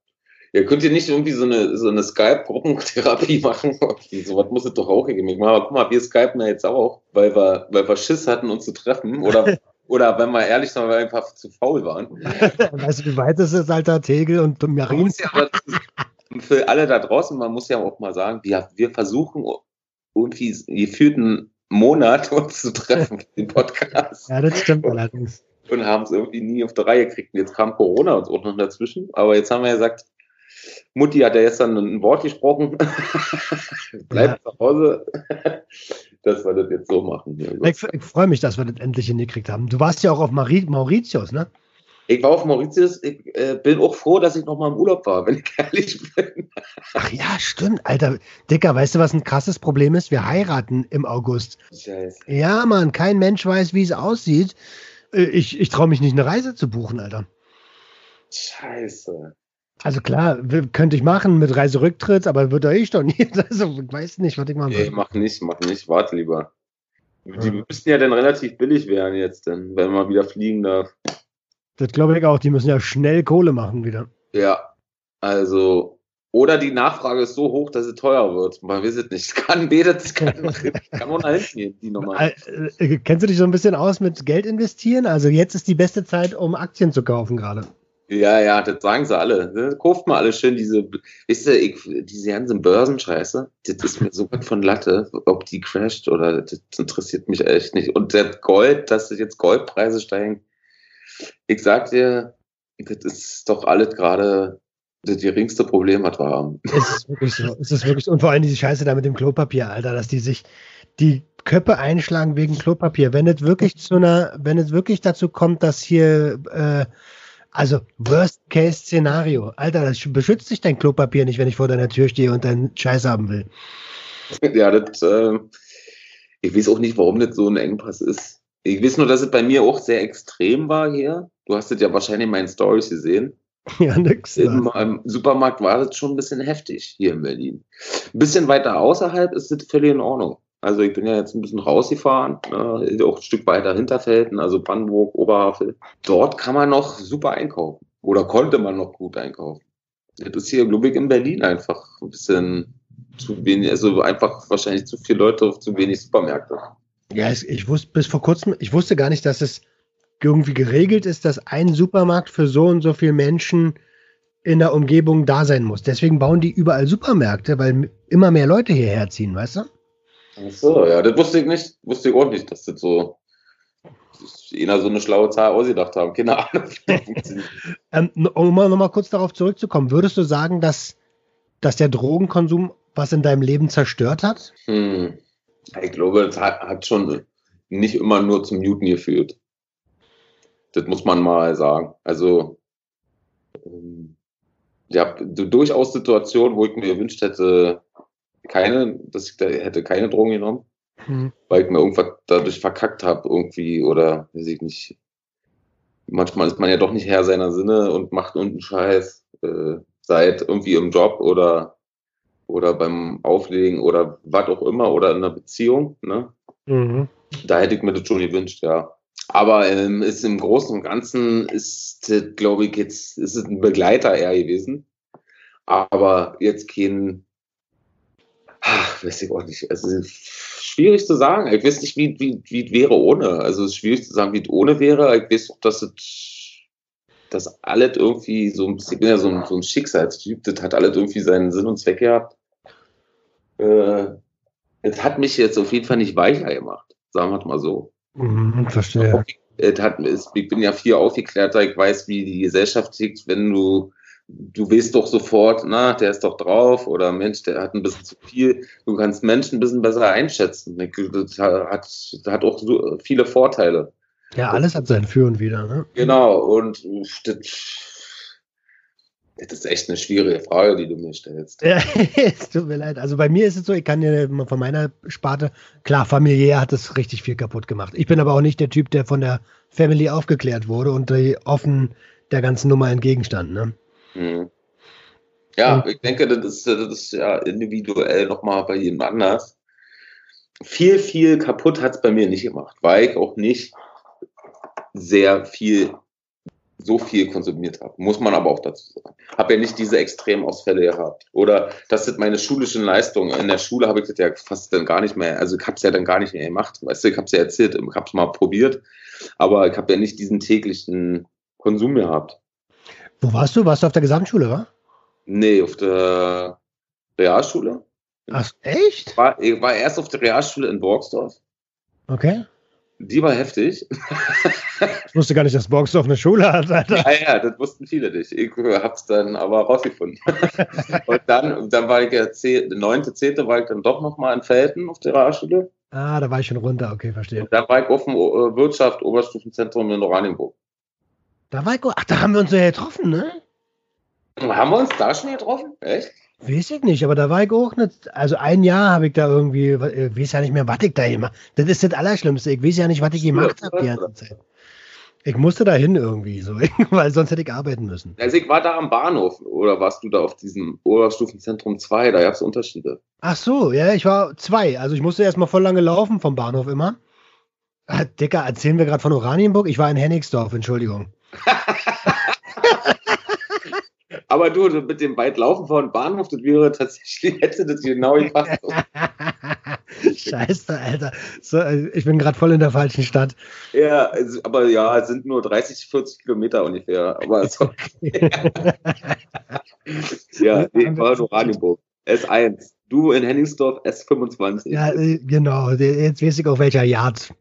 Ja, könnt ihr nicht irgendwie so eine, so eine Skype-Gruppentherapie machen? so was muss es doch auch geben. Ich meine, guck mal, wir skypen ja jetzt auch, weil wir, weil wir Schiss hatten, uns zu treffen. Oder, oder wenn wir ehrlich sind, weil wir einfach zu faul waren. weißt du, wie weit das ist, Alter? Tegel und Marin? ja aber, für alle da draußen, man muss ja auch mal sagen, wir, wir versuchen irgendwie gefühlt einen Monat uns zu treffen für den Podcast Ja, das stimmt allerdings. und haben es irgendwie nie auf die Reihe gekriegt. Und jetzt kam Corona uns auch noch dazwischen. Aber jetzt haben wir ja gesagt, Mutti hat ja gestern ein Wort gesprochen. Bleibt zu Hause. dass wir das jetzt so machen. Ich, ich freue mich, dass wir das endlich hingekriegt haben. Du warst ja auch auf Mauritius, ne? Ich war auf Mauritius, ich äh, bin auch froh, dass ich noch mal im Urlaub war, wenn ich ehrlich bin. Ach ja, stimmt, Alter. Dicker, weißt du, was ein krasses Problem ist? Wir heiraten im August. Scheiße. Ja, Mann, kein Mensch weiß, wie es aussieht. Äh, Ich, ich traue mich nicht, eine Reise zu buchen, Alter. Scheiße. Also klar, könnte ich machen mit Reiserücktritt, aber wird ich doch nicht. Also, ich weiß nicht, was ich machen Nee, soll. mach nicht, mach nicht, warte lieber. Die Ja. müssten ja dann relativ billig werden jetzt, denn, wenn man wieder fliegen darf. Das glaube ich auch. Die müssen ja schnell Kohle machen wieder. Ja, also, oder die Nachfrage ist so hoch, dass es teuer wird. Man weiß es nicht. Kann betet, kann, kann man hinten gehen, die Nummer. Äh, äh, kennst du dich so ein bisschen aus mit Geld investieren? Also jetzt ist die beste Zeit, um Aktien zu kaufen gerade. Ja, ja, das sagen sie alle. Ne? Kauft mal alle schön diese, wisst ihr, ich, diese ganzen Börsenscheiße, das ist mir so weit von Latte, ob die crasht oder das interessiert mich echt nicht. Und das Gold, dass jetzt Goldpreise steigen, ich sag dir, das ist doch alles gerade das geringste Problem hat wir haben. Es ist wirklich so. Es ist wirklich so. Und vor allem diese Scheiße da mit dem Klopapier, Alter, dass die sich die Köpfe einschlagen wegen Klopapier. Wenn es wirklich zu einer, wenn es wirklich dazu kommt, dass hier, äh, also Worst-Case-Szenario, Alter, das beschützt sich dein Klopapier nicht, wenn ich vor deiner Tür stehe und deinen Scheiß haben will. Ja, das, äh, ich weiß auch nicht, warum das so ein Engpass ist. Ich weiß nur, dass es bei mir auch sehr extrem war hier. Du hast es ja wahrscheinlich in meinen Stories gesehen. Ja, nix. Im, Im Supermarkt war das schon ein bisschen heftig hier in Berlin. Ein bisschen weiter außerhalb ist das völlig in Ordnung. Also ich bin ja jetzt ein bisschen rausgefahren, äh, auch ein Stück weiter Hinterfelden, also Brandenburg, Oberhavel. Dort kann man noch super einkaufen. Oder konnte man noch gut einkaufen. Das ist hier, glaube ich, in Berlin einfach ein bisschen zu wenig, also einfach wahrscheinlich zu viele Leute auf zu wenig Supermärkte. Ja, ich, wusste bis vor kurzem, ich wusste gar nicht, dass es irgendwie geregelt ist, dass ein Supermarkt für so und so viele Menschen in der Umgebung da sein muss. Deswegen bauen die überall Supermärkte, weil immer mehr Leute hierher ziehen, weißt du? Ach so, ja, das wusste ich nicht. Wusste ich auch nicht, dass das so eher so eine schlaue Zahl ausgedacht haben. Keine Ahnung. ähm, um mal nochmal kurz darauf zurückzukommen, würdest du sagen, dass, dass der Drogenkonsum was in deinem Leben zerstört hat? Hm. Ich glaube, es hat, hat schon nicht immer nur zum Newton geführt. Das muss man mal sagen. Also, ähm, ja, durchaus Situationen, wo ich mir gewünscht hätte, keine, dass ich da hätte keine Drogen genommen, hm. weil ich mir irgendwas dadurch verkackt habe irgendwie oder weiß ich nicht. Manchmal ist man ja doch nicht Herr seiner Sinne und macht irgendeinen Scheiß, äh, seid irgendwie im Job oder oder beim Auflegen oder was auch immer oder in einer Beziehung. Ne? Mhm. Da hätte ich mir das schon gewünscht, ja. Aber ähm, ist im Großen und Ganzen ist, glaube ich, jetzt ist es ein Begleiter eher gewesen. Aber jetzt kein, ach, weiß ich auch nicht. Es ist schwierig zu sagen. Ich weiß nicht, wie, wie, wie es wäre ohne. Also es ist schwierig zu sagen, wie es ohne wäre. Ich weiß auch, dass es, dass alles irgendwie so ein bisschen, ich bin ja so ein, so ein Schicksalstyp, das hat alles irgendwie seinen Sinn und Zweck gehabt. Äh, es hat mich jetzt auf jeden Fall nicht weicher gemacht. Sagen wir es mal so. Mhm, verstehe. Es hat, ich bin ja viel aufgeklärter, ich weiß, wie die Gesellschaft tickt, wenn du, du weißt doch sofort, na, der ist doch drauf oder Mensch, der hat ein bisschen zu viel. Du kannst Menschen ein bisschen besser einschätzen. Das hat, das hat auch so viele Vorteile. Ja, alles hat sein Für und Wider, ne? Genau, und das, das ist echt eine schwierige Frage, die du mir stellst. Ja, es tut mir leid. Also bei mir ist es so, ich kann ja von meiner Sparte, klar, familiär hat es richtig viel kaputt gemacht. Ich bin aber auch nicht der Typ, der von der Family aufgeklärt wurde und offen der ganzen Nummer entgegenstand. Ne? Mhm. Ja, und, ich denke, das ist, das ist ja individuell nochmal bei jedem anders. Viel, viel kaputt hat es bei mir nicht gemacht, weil ich auch nicht sehr viel so viel konsumiert habe. Muss man aber auch dazu sagen. Habe ja nicht diese Extremausfälle gehabt. Oder das sind meine schulischen Leistungen. In der Schule habe ich das ja fast dann gar nicht mehr, also ich habe es ja dann gar nicht mehr gemacht. Weißt du, ich habe es ja erzählt, ich habe es mal probiert, aber ich habe ja nicht diesen täglichen Konsum gehabt. Wo warst du? Warst du auf der Gesamtschule, wa? Nee, auf der Realschule. Ach, echt? War, ich war erst auf der Realschule in Borgsdorf. Okay. Die war heftig. Ich wusste gar nicht, dass Borgsdorf eine Schule hat, Alter. Ja, ja, das wussten viele nicht. Ich hab's dann aber rausgefunden. Und dann, dann war ich ja neunte, zehnte war ich dann doch nochmal in Felden auf der Realschule. Ah, da war ich schon runter, okay, verstehe. Und da war ich auf dem äh, Wirtschaft Oberstufenzentrum in Oranienburg. Da war ich, ach, da haben wir uns ja getroffen, ne? Haben wir uns da schon getroffen? Echt? Weiß ich nicht, aber da war ich auch nicht. Also ein Jahr habe ich da irgendwie, ich weiß ja nicht mehr, was ich da gemacht Das ist das Allerschlimmste. Ich weiß ja nicht, was ich gemacht habe die ganze Zeit. Ich musste da hin irgendwie, so, weil sonst hätte ich arbeiten müssen. Also ich war da am Bahnhof oder warst du da auf diesem Oberstufenzentrum 2? Da gab es Unterschiede. Ach so, ja, ich war zwei. Also ich musste erstmal voll lange laufen vom Bahnhof immer. Ah, Dicker, erzählen wir gerade von Oranienburg? Ich war in Hennigsdorf, Entschuldigung. Aber du, mit dem weit Laufen von Bahnhof, das wäre tatsächlich, hätte das genau gepasst. Scheiße, Alter. So, äh, ich bin gerade voll in der falschen Stadt. Ja, aber ja, es sind nur 30, 40 Kilometer ungefähr. Aber so. ja, nee, war nur Oranienburg. S1. Du in Henningsdorf S25. Ja, äh, genau. Jetzt weiß ich auf welcher Yard.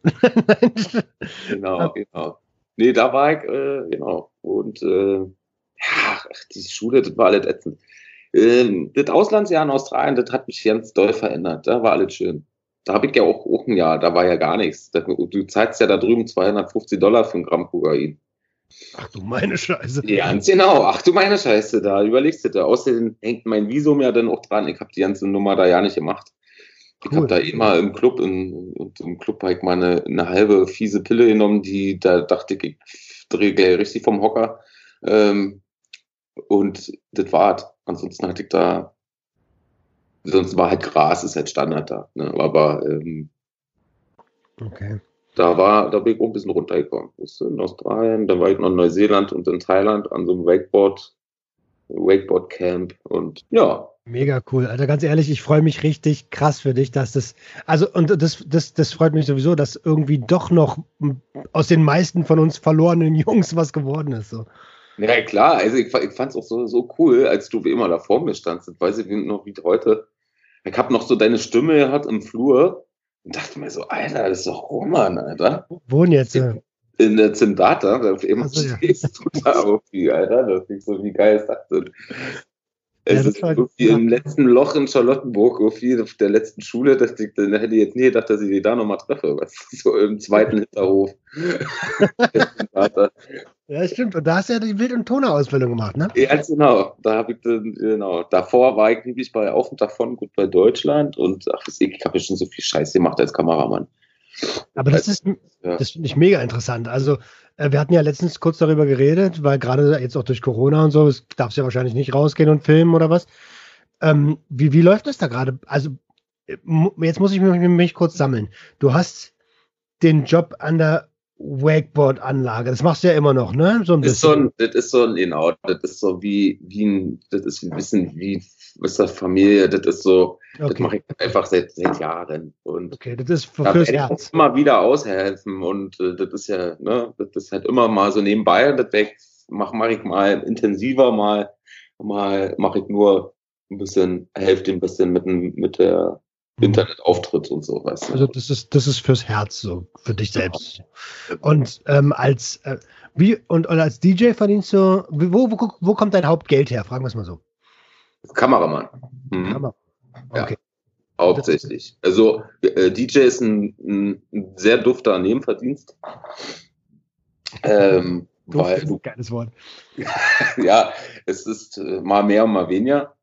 genau, genau. Nee, da war ich, äh, genau. Und äh, ja, ach, die Schule, das war alles ätzend. Ähm, das Auslandsjahr in Australien, das hat mich ganz doll verändert. Da war alles schön. Da habe ich ja auch, auch ein Jahr, da war ja gar nichts. Du zahlst ja da drüben 250 Dollar für ein Gramm Kokain. Ach du meine Scheiße. Ja, ganz genau. Ach du meine Scheiße, da überlegst du da. Außerdem hängt mein Visum ja dann auch dran. Ich habe die ganze Nummer da ja nicht gemacht. Ich cool. habe da immer im Club, in, im Club habe ich mal eine, eine, halbe fiese Pille genommen, die, da dachte ich, ich drehe richtig vom Hocker. Ähm, und das war's. Ansonsten hatte ich da, sonst war halt Gras, ist halt Standard da. Ne? Aber ähm, okay. da war, da bin ich auch ein bisschen runtergekommen. In Australien, dann war ich noch in Neuseeland und in Thailand an so einem Wakeboard, Wakeboard Camp und ja, Mega cool. Also ganz ehrlich, ich freue mich richtig krass für dich, dass das, also und das, das, das freut mich sowieso, dass irgendwie doch noch aus den meisten von uns verlorenen Jungs was geworden ist. So. Ja, klar. Also ich, ich fand es auch so, so cool, als du wie immer da vor mir standst. Ich weiß ich noch wie heute. Ich habe noch so deine Stimme gehört im Flur und dachte mir so, Alter, das ist doch Roman, Alter. Wohnen jetzt? In, in der Zimdata, da auf einmal also, stehst ja. du da irgendwie, Alter. Das ist so, wie geil ist das denn? Es ja, ist irgendwie im letzten Loch in Charlottenburg, irgendwie auf der letzten Schule, dass ich, dann hätte ich jetzt nie gedacht, dass ich die da nochmal treffe. So im zweiten Hinterhof. ja, stimmt. Und da hast du ja die Bild- und Tonerausbildung gemacht, ne? Ja, genau. Da habe ich dann, genau. Davor war ich nämlich bei Auf und Davon gut bei Deutschland und ach, ich habe ja schon so viel Scheiße gemacht als Kameramann. Aber das ist, ja. das finde ich mega interessant. Also, äh, wir hatten ja letztens kurz darüber geredet, weil gerade jetzt auch durch Corona und so, es darf ja wahrscheinlich nicht rausgehen und filmen oder was. Ähm, wie, wie läuft das da gerade? Also, äh, jetzt muss ich mich, mich kurz sammeln. Du hast den Job an der Wakeboard-Anlage. Das machst du ja immer noch, ne? So ein bisschen. Ist so ein, das ist so ein, genau, das ist so wie, wie ein, das ist ein bisschen wie, ist das Familie, das ist so, okay. das mache ich einfach seit, seit Jahren. Und okay, das ist für, fürs Herz. immer wieder aushelfen und äh, das ist ja, ne, das ist halt immer mal so nebenbei, das mache mach ich mal intensiver, mal, mal mache ich nur ein bisschen, helfe ein bisschen mit, mit der. Internetauftritt und so, weißt du. Also das ist, das ist fürs Herz so, für dich selbst. Und ähm, als äh, wie und, und, als DJ verdienst du, wo, wo, wo kommt dein Hauptgeld her? Fragen wir es mal so. Kameramann. Mhm. Kameramann. Okay. Ja, hauptsächlich. Also äh, DJ ist ein, ein, sehr dufter Nebenverdienst. Ähm, Duft weil, ist ein geiles Wort. ja, es ist äh, mal mehr und mal weniger.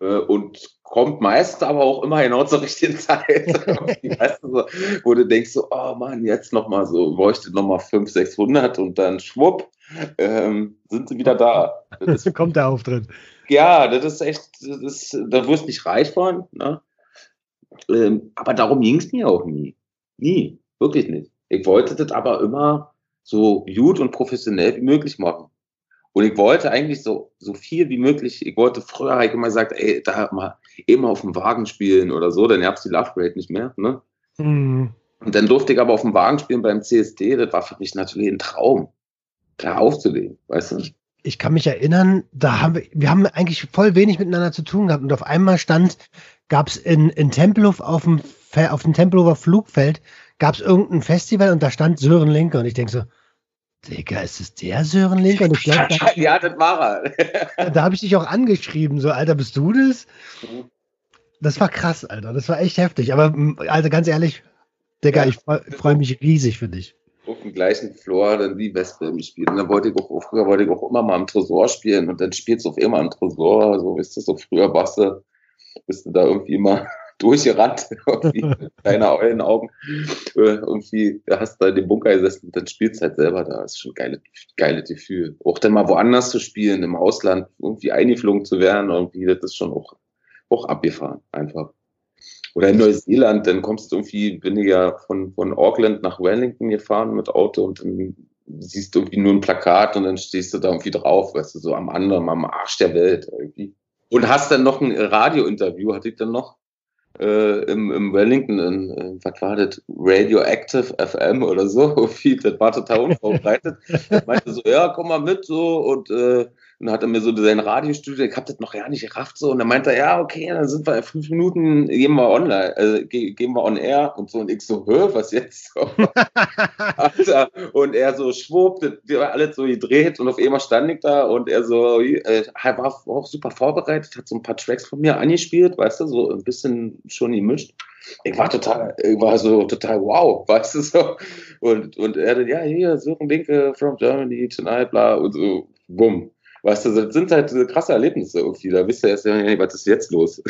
Äh, und kommt meist aber auch immer genau zur richtigen Zeit. so, wo du denkst so, oh Mann, jetzt nochmal so, bräuchte nochmal 500, 600 und dann schwupp, ähm, sind sie wieder da. Das kommt der Auftritt. Ja, das ist echt, das ist, da wirst du nicht reich von, ne? Ähm, aber darum ging es mir auch nie. Nie. Wirklich nicht. Ich wollte das aber immer so gut und professionell wie möglich machen. Und ich wollte eigentlich so, so viel wie möglich, ich wollte früher, habe ich immer gesagt, ey, da mal immer auf dem Wagen spielen oder so, dann gab's die Love Grade nicht mehr, ne? Mhm. Und dann durfte ich aber auf dem Wagen spielen beim CSD, das war für mich natürlich ein Traum, da aufzulegen, weißt du? Ich, ich kann mich erinnern, da haben wir, wir haben eigentlich voll wenig miteinander zu tun gehabt und auf einmal stand, gab's in, in Tempelhof auf dem, auf dem Tempelhofer Flugfeld, gab's irgendein Festival und da stand Sören Linke und ich denke so, Digga, ist es der Sören Linker? Glaub, da, ja, das war er. da habe ich dich auch angeschrieben, so, Alter, bist du das? Das war krass, Alter. Das war echt heftig. Aber, also ganz ehrlich, Digga, ja, ich freue freu mich riesig für dich. Auf dem gleichen Floor dann die Wespe gespielt. Und dann wollte ich auch, früher wollte ich auch immer mal im Tresor spielen. Und dann spielst du auf immer im Tresor. So, weißt du, so früher warst du, bist du da irgendwie immer durchgerannt, kleiner Eulenaugen. Äh, irgendwie hast du da in dem Bunker gesessen und dann spielst du halt selber da. Das ist schon ein geile, geile Gefühl. Auch dann mal woanders zu spielen, im Ausland irgendwie eingeflogen zu werden, irgendwie, das ist schon auch, auch abgefahren, einfach. Oder in Neuseeland, dann kommst du irgendwie, bin ich ja von, von Auckland nach Wellington gefahren mit Auto und dann siehst du irgendwie nur ein Plakat und dann stehst du da irgendwie drauf, weißt du, so am anderen, am Arsch der Welt irgendwie. Und hast dann noch ein Radiointerview, hatte ich dann noch, äh, im, im Wellington, in, in, was war das, Radioactive FM oder so, das war total unvorbereitet. meinte so, ja, komm mal mit, so, und äh, Und dann hat er mir so sein Radiostudio, ich hab das noch ja nicht gerafft so. Und dann meinte er, ja, okay, dann sind wir in fünf Minuten, gehen wir online, äh, gehen wir on air und so. Und ich so, hä, was jetzt? Alter. Und er so, schwupp, das war alles so gedreht und auf einmal stand ich da und er so, äh, war auch super vorbereitet, hat so ein paar Tracks von mir angespielt, weißt du, so ein bisschen schon gemischt. Ich war total, ich war so total wow, weißt du so. Und, und er dann, ja, hier, suchen Linke from Germany tonight, bla, und so, bumm. Weißt du, das sind halt krasse Erlebnisse irgendwie. Da wisst ihr erst, was ist jetzt los?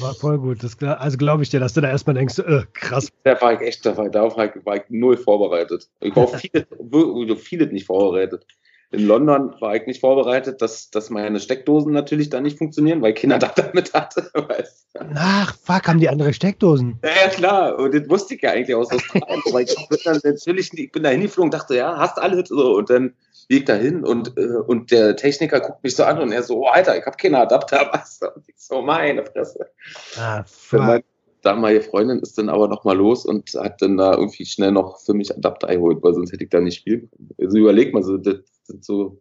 War voll gut. Das, also glaube ich dir, dass du da erstmal denkst, äh, krass. Da war ich echt, da war, darauf war ich, war ich null vorbereitet. Ich war auf vieles, vieles nicht vorbereitet. In London war ich nicht vorbereitet, dass, dass meine Steckdosen natürlich da nicht funktionieren, weil Kinder da damit hatte. Weißt du? Ach, fuck, haben die andere Steckdosen? Ja, ja klar. Und das wusste ich ja eigentlich aus Australien. aber ich bin dann natürlich, ich bin da hingeflogen, dachte, ja, hast alle so. Und dann bieg da hin und, äh, und der Techniker guckt mich so an und er so, oh, Alter, ich habe keine Adapter, was? Und ich so, meine Fresse. Ah, meine damalige Freundin ist dann aber nochmal los und hat dann da irgendwie schnell noch für mich Adapter geholt, weil sonst hätte ich da nicht spielen können. Also überleg mal, so, das sind so,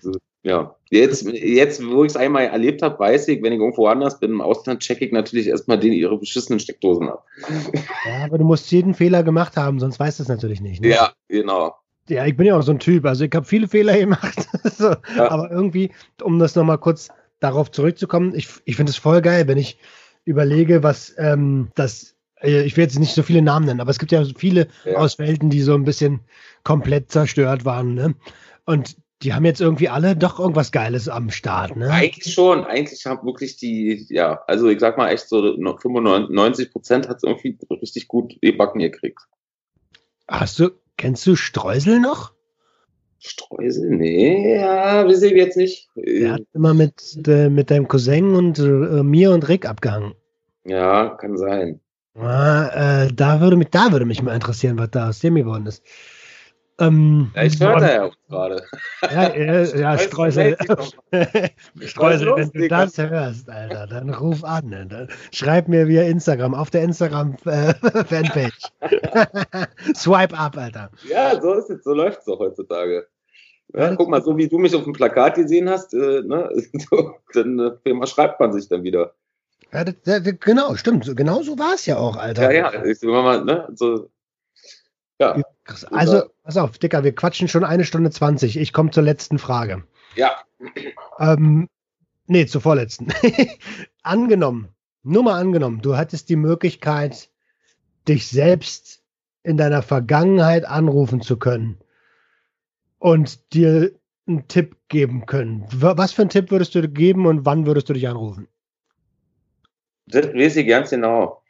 so ja, jetzt, jetzt wo ich es einmal erlebt habe, weiß ich, wenn ich irgendwo anders bin im Ausland, checke ich natürlich erstmal den ihre beschissenen Steckdosen ab. Ja, aber du musst jeden Fehler gemacht haben, sonst weißt du es natürlich nicht. Ne? Ja, genau. Ja, ich bin ja auch so ein Typ. Also ich habe viele Fehler gemacht. so, ja. Aber irgendwie, um das nochmal kurz darauf zurückzukommen, ich, ich finde es voll geil, wenn ich überlege, was ähm, das, äh, ich will jetzt nicht so viele Namen nennen, aber es gibt ja viele ja. aus Welten, die so ein bisschen komplett zerstört waren. Ne? Und die haben jetzt irgendwie alle doch irgendwas Geiles am Start, ne? Eigentlich schon. Eigentlich haben wirklich die, ja, also ich sag mal echt so 95 Prozent hat es irgendwie richtig gut gebacken gekriegt. Hast du, Kennst du Streusel noch? Streusel? Nee, ja, weiß ich jetzt nicht. Er hat immer mit, äh, mit deinem Cousin und äh, mir und Rick abgehangen. Ja, kann sein. Ah, äh, da, würde mich, da würde mich mal interessieren, was da aus dem geworden ist. Ähm, ja, ich höre da ja auch gerade. Ja, äh, ja Streusel. Streusel, wenn du das hörst, Alter, dann ruf an. Ne? Dann schreib mir via Instagram, auf der Instagram-Fanpage. Äh, Swipe up, Alter. Ja, so ist es, so läuft es doch heutzutage. Ja, guck mal, so wie du mich auf dem Plakat gesehen hast, äh, ne, so, dann äh, schreibt man sich dann wieder. Ja, das, das, genau, stimmt. Genau so war es ja auch, Alter. Ja, ja, ich, wenn man, ne, so, ja. Also, pass auf, Dicker, wir quatschen schon eine Stunde 20. Ich komme zur letzten Frage. Ja. Ähm, nee, zur vorletzten. angenommen, nur mal angenommen, du hattest die Möglichkeit, dich selbst in deiner Vergangenheit anrufen zu können und dir einen Tipp geben können. Was für einen Tipp würdest du geben und wann würdest du dich anrufen? Das weiß ich ganz genau,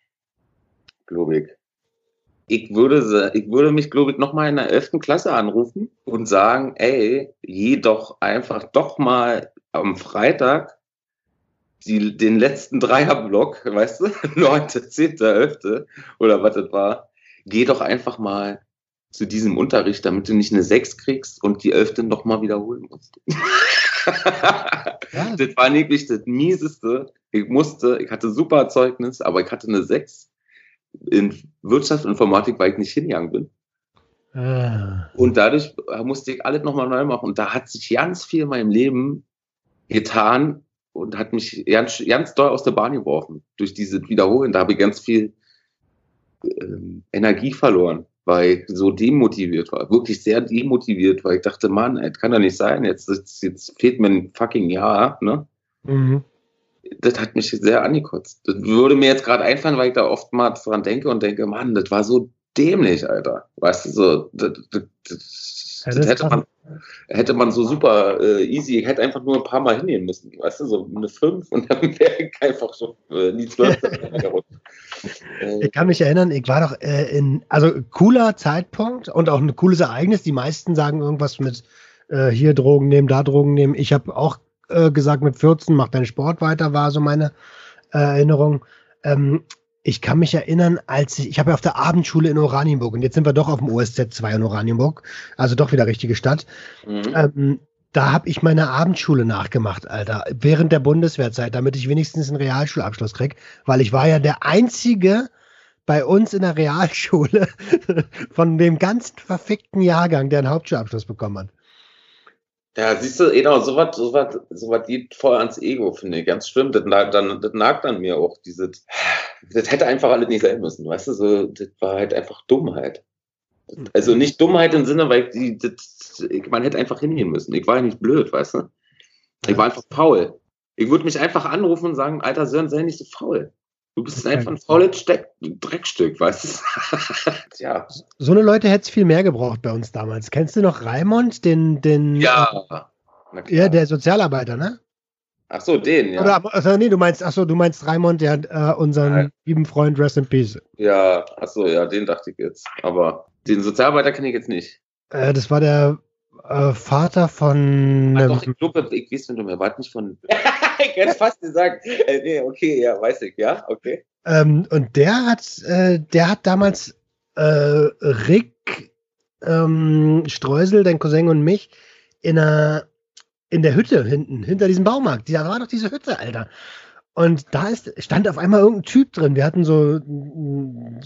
glaube ich ich würde, ich würde mich, glaube ich, nochmal in der 11. Klasse anrufen und sagen, ey, jedoch einfach doch mal am Freitag die, den letzten Dreierblock, weißt du, 9., 10., 11. oder was das war, geh doch einfach mal zu diesem Unterricht, damit du nicht eine 6 kriegst und die 11. noch mal wiederholen musst. ja. Das war nämlich das Mieseste. Ich musste, ich hatte super Zeugnis, aber ich hatte eine 6 in Wirtschaft und Informatik, weil ich nicht hingegangen bin. Ah. Und dadurch musste ich alles nochmal neu machen. Und da hat sich ganz viel in meinem Leben getan und hat mich ganz, ganz doll aus der Bahn geworfen. Durch diese Wiederholen, da habe ich ganz viel ähm, Energie verloren, weil ich so demotiviert war. Wirklich sehr demotiviert, weil ich dachte, Mann, das kann doch nicht sein. Jetzt, jetzt, jetzt fehlt mir ein fucking Jahr. Ne? Mhm das hat mich sehr angekotzt. Das würde mir jetzt gerade einfallen, weil ich da oftmals dran denke und denke, Mann, das war so dämlich, Alter. Weißt du, so, das, das, ja, das hätte, man, hätte man so super äh, easy, ich hätte einfach nur ein paar Mal hinnehmen müssen, weißt du, so eine 5 und dann wäre ich einfach schon äh, die 12. äh, ich kann mich erinnern, ich war doch äh, in, also cooler Zeitpunkt und auch ein cooles Ereignis. Die meisten sagen irgendwas mit äh, hier Drogen nehmen, da Drogen nehmen. Ich habe auch äh, gesagt, mit 14 mach deinen Sport weiter, war so meine äh, Erinnerung. Ähm, ich kann mich erinnern, als ich, ich habe ja auf der Abendschule in Oranienburg und jetzt sind wir doch auf dem OSZ 2 in Oranienburg, also doch wieder richtige Stadt. Mhm. Ähm, da habe ich meine Abendschule nachgemacht, Alter, während der Bundeswehrzeit, damit ich wenigstens einen Realschulabschluss krieg, weil ich war ja der einzige bei uns in der Realschule von dem ganzen verfickten Jahrgang, der einen Hauptschulabschluss bekommen hat. Ja, siehst du, genau, so was so was, so was geht voll ans Ego, finde ich. Ganz schlimm. Das, dann, das nagt an mir auch. Diese, das hätte einfach alles nicht sein müssen, weißt du? So, das war halt einfach Dummheit. Also nicht Dummheit im Sinne, weil die, das, man hätte einfach hingehen müssen. Ich war ja nicht blöd, weißt du? Ich war einfach faul. Ich würde mich einfach anrufen und sagen, alter Sören, sei nicht so faul. Du bist okay. einfach ein faules Dreckstück, weißt du? ja. So eine Leute hätte es viel mehr gebraucht bei uns damals. Kennst du noch Raimond, den, den Ja. Ja, der Sozialarbeiter, ne? Ach so, den, ja. Oder, also, nee, du meinst, ach so, du meinst Raimond, der äh, unseren Nein. lieben Freund Rest in Peace. Ja, ach so, ja, den dachte ich jetzt. Aber den Sozialarbeiter kenne ich jetzt nicht. Äh, das war der äh, Vater von. Ach, doch, ich glaube, ich weiß, wenn du mir wart nicht von. ich hätte fast gesagt. Äh, nee, okay, ja, weiß ich, ja, okay. Ähm, und der hat, äh, der hat damals äh, Rick ähm, Streusel, dein Cousin und mich, in einer in der Hütte hinten, hinter diesem Baumarkt. Da war doch diese Hütte, Alter. Und da ist, stand auf einmal irgendein Typ drin. Wir hatten so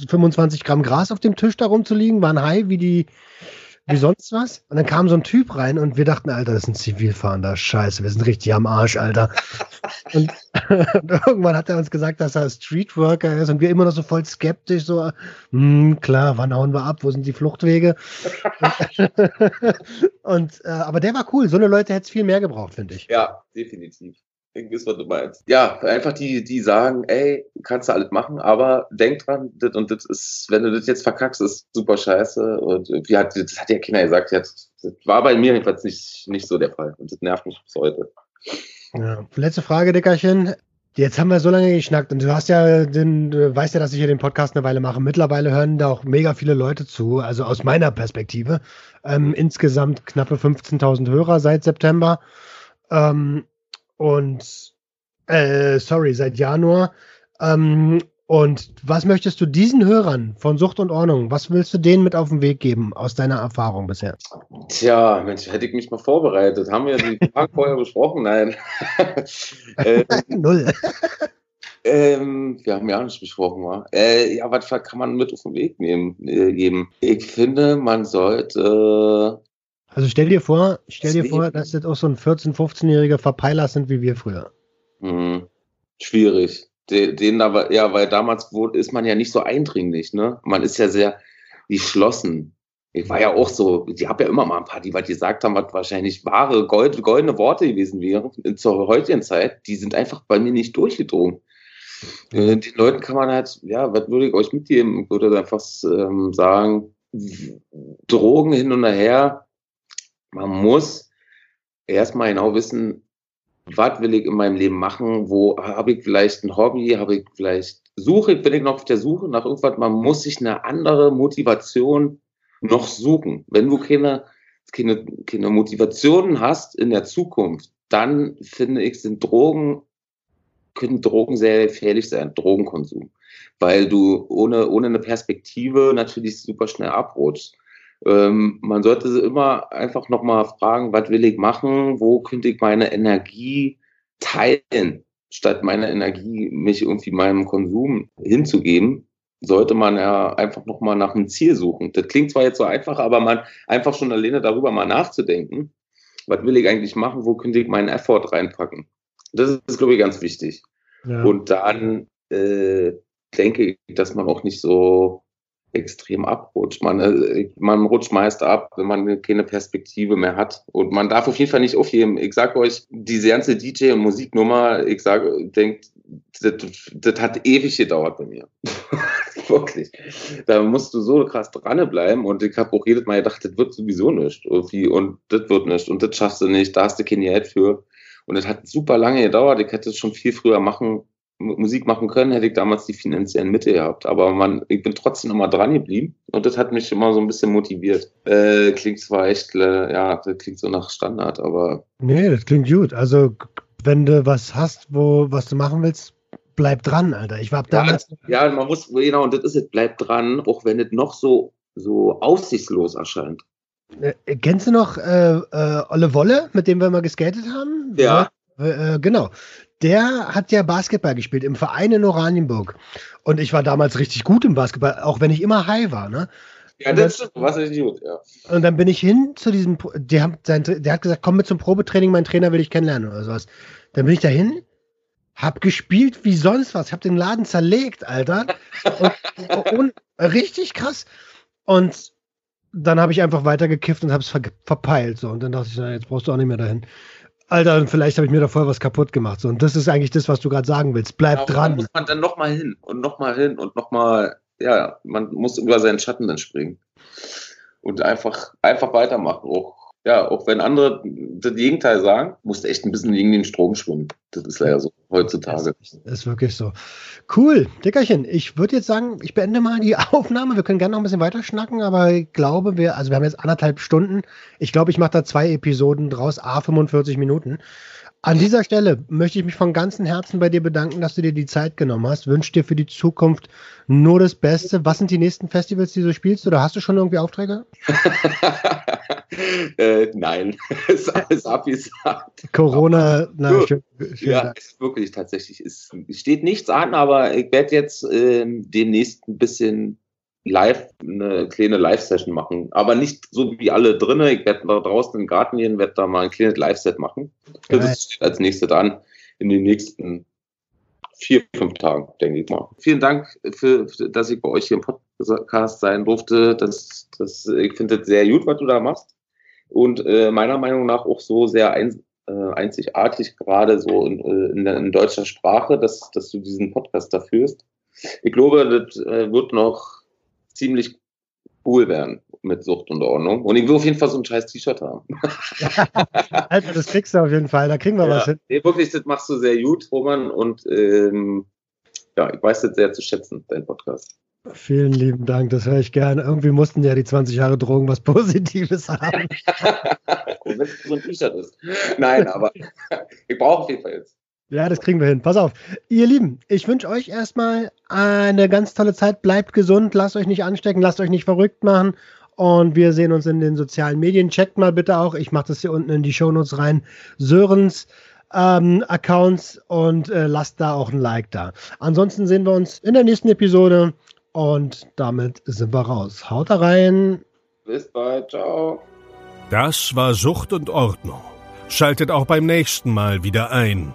25 Gramm Gras auf dem Tisch da rumzuliegen, waren high wie die, wie sonst was. Und dann kam so ein Typ rein und wir dachten, Alter, das ist ein Zivilfahrender. Scheiße, wir sind richtig am Arsch, Alter. und, und, irgendwann hat er uns gesagt, dass er Streetworker ist und wir immer noch so voll skeptisch, so, hm, klar, wann hauen wir ab? Wo sind die Fluchtwege? und, äh, aber der war cool. So eine Leute hätte es viel mehr gebraucht, finde ich. Ja, definitiv. Ich weiß, was du meinst. Ja, einfach die, die sagen, ey, kannst du alles machen, aber denk dran, das und das ist, wenn du das jetzt verkackst, ist super scheiße. Und wie hat, das hat ja Kinder gesagt, das war bei mir jedenfalls nicht, nicht so der Fall. Und das nervt mich bis heute. Ja. Letzte Frage, Dickerchen. Jetzt haben wir so lange geschnackt und du hast ja den, du weißt ja, dass ich hier den Podcast eine Weile mache. Mittlerweile hören da auch mega viele Leute zu, also aus meiner Perspektive. Ähm, insgesamt knappe 15.000 Hörer seit September. Ähm, und äh, sorry, seit Januar. Ähm, und was möchtest du diesen Hörern von Sucht und Ordnung, was willst du denen mit auf den Weg geben aus deiner Erfahrung bisher? Tja, Mensch, hätte ich mich mal vorbereitet. Haben wir die Fragen vorher besprochen? Nein. äh, Null. Ähm, wir haben ja nicht besprochen, war. Äh, ja, was kann man mit auf den Weg nehmen, äh, geben? Ich finde, man sollte also stell dir vor, stell dir vor, dass das auch so ein 14-, 15-jähriger Verpeiler sind wie wir früher. Mhm. Schwierig. Den, den aber, ja, weil damals wurde, ist man ja nicht so eindringlich, ne? Man ist ja sehr geschlossen. Ich war ja auch so, ich habe ja immer mal ein paar, die was gesagt haben, was wahrscheinlich wahre, gold, goldene Worte gewesen wären zur heutigen Zeit, die sind einfach bei mir nicht durchgedrungen. Äh, den Leuten kann man halt, ja, was würde ich euch mitgeben? Ich würde einfach ähm, sagen, Drogen hin und her, man muss erstmal genau wissen, was will ich in meinem Leben machen, wo habe ich vielleicht ein Hobby, habe ich vielleicht Suche, bin ich noch auf der Suche nach irgendwas, man muss sich eine andere Motivation noch suchen. Wenn du keine, keine, keine Motivation hast in der Zukunft, dann finde ich, sind Drogen, können Drogen sehr gefährlich sein, Drogenkonsum. Weil du ohne, ohne eine Perspektive natürlich super schnell abrutschst. Ähm, man sollte immer einfach nochmal fragen, was will ich machen, wo könnte ich meine Energie teilen, statt meine Energie mich irgendwie meinem Konsum hinzugeben, sollte man ja einfach nochmal nach einem Ziel suchen. Das klingt zwar jetzt so einfach, aber man einfach schon alleine darüber mal nachzudenken, was will ich eigentlich machen, wo könnte ich meinen Effort reinpacken. Das ist, glaube ich, ganz wichtig. Ja. Und dann äh, denke ich, dass man auch nicht so extrem abrutscht. Man, äh, man rutscht meist ab, wenn man keine Perspektive mehr hat. Und man darf auf jeden Fall nicht aufheben. Ich sage euch, diese ganze DJ- und Musiknummer, ich sage, denkt, das, das hat ewig gedauert bei mir. Wirklich. Da musst du so krass dranbleiben und ich habe auch jedes Mal gedacht, das wird sowieso nicht. Irgendwie, und das wird nicht und das schaffst du nicht, da hast du kein Geld für. Und das hat super lange gedauert. Ich hätte es schon viel früher machen Musik machen können, hätte ich damals die finanziellen Mittel gehabt. Aber man, ich bin trotzdem immer dran geblieben und das hat mich immer so ein bisschen motiviert. Äh, klingt zwar echt, äh, ja, das klingt so nach Standard, aber. Nee, das klingt gut. Also, wenn du was hast, wo, was du machen willst, bleib dran, Alter. Ich war damals. Ja, ja, man muss, genau, und das ist es, bleib dran, auch wenn es noch so, so aussichtslos erscheint. Äh, kennst du noch äh, äh, Olle Wolle, mit dem wir mal geskatet haben? Ja. Äh, genau der hat ja Basketball gespielt im Verein in Oranienburg. Und ich war damals richtig gut im Basketball, auch wenn ich immer high war. Ne? Ja, das stimmt, was ist gut, ja. Und dann bin ich hin zu diesem, der hat, sein, der hat gesagt, komm mit zum Probetraining, mein Trainer will ich kennenlernen oder sowas. Dann bin ich dahin, hab gespielt wie sonst was, ich hab den Laden zerlegt, Alter. Und, und, richtig krass. Und dann habe ich einfach weitergekifft und habe es ver verpeilt. So. Und dann dachte ich, na, jetzt brauchst du auch nicht mehr dahin. Alter, vielleicht habe ich mir da vorher was kaputt gemacht. So. Und das ist eigentlich das, was du gerade sagen willst. Bleib genau, dran. Da muss man dann nochmal hin und nochmal hin und nochmal, ja, man muss über seinen Schatten dann springen. Und einfach, einfach weitermachen. Auch ja, auch wenn andere das Gegenteil sagen, musst du echt ein bisschen gegen den Strom schwimmen. Das ist leider so heutzutage. Das ist wirklich so. Cool, Dickerchen. Ich würde jetzt sagen, ich beende mal die Aufnahme. Wir können gerne noch ein bisschen weiter schnacken, aber ich glaube, wir, also wir haben jetzt anderthalb Stunden. Ich glaube, ich mache da zwei Episoden draus, a 45 Minuten. An dieser Stelle möchte ich mich von ganzem Herzen bei dir bedanken, dass du dir die Zeit genommen hast. Wünsche dir für die Zukunft nur das Beste. Was sind die nächsten Festivals, die du spielst? Oder hast du schon irgendwie Aufträge? äh, nein, ist alles abgesagt. Corona, na, schön, schön ja, ist wirklich tatsächlich. Es steht nichts an, aber ich werde jetzt äh, demnächst ein bisschen live, eine kleine Live-Session machen. Aber nicht so wie alle drinnen. Ich werde da draußen im Garten gehen, werde da mal ein kleines Live-Set machen. Das steht als nächstes an in den nächsten vier, fünf Tagen, denke ich mal. Vielen Dank, für, für, dass ich bei euch hier im Podcast sein durfte. Das, das, ich finde das sehr gut, was du da machst. Und äh, meiner Meinung nach auch so sehr ein, äh, einzigartig, gerade so in, äh, in, in, deutscher Sprache, dass, dass du diesen Podcast da führst. Ich glaube, das äh, wird noch ziemlich cool werden mit Sucht und Ordnung. Und ich will auf jeden Fall so ein scheiß T-Shirt haben. also das kriegst du auf jeden Fall, da kriegen wir ja, was hin. Nee, wirklich, das machst du sehr gut, Roman. Und ähm, ja, ich weiß das sehr zu schätzen, dein Podcast. Vielen lieben Dank, das höre ich gerne. Irgendwie mussten ja die 20 Jahre Drogen was Positives haben. Wenn es so ein T-Shirt ist. Nein, aber ich brauche auf jeden Fall jetzt. Ja, das kriegen wir hin. Pass auf. Ihr Lieben, ich wünsche euch erstmal eine ganz tolle Zeit. Bleibt gesund, lasst euch nicht anstecken, lasst euch nicht verrückt machen. Und wir sehen uns in den sozialen Medien. Checkt mal bitte auch, ich mache das hier unten in die Shownotes rein, Sörens ähm, Accounts und äh, lasst da auch ein Like da. Ansonsten sehen wir uns in der nächsten Episode und damit sind wir raus. Haut da rein. Bis bald. Ciao. Das war Sucht und Ordnung. Schaltet auch beim nächsten Mal wieder ein.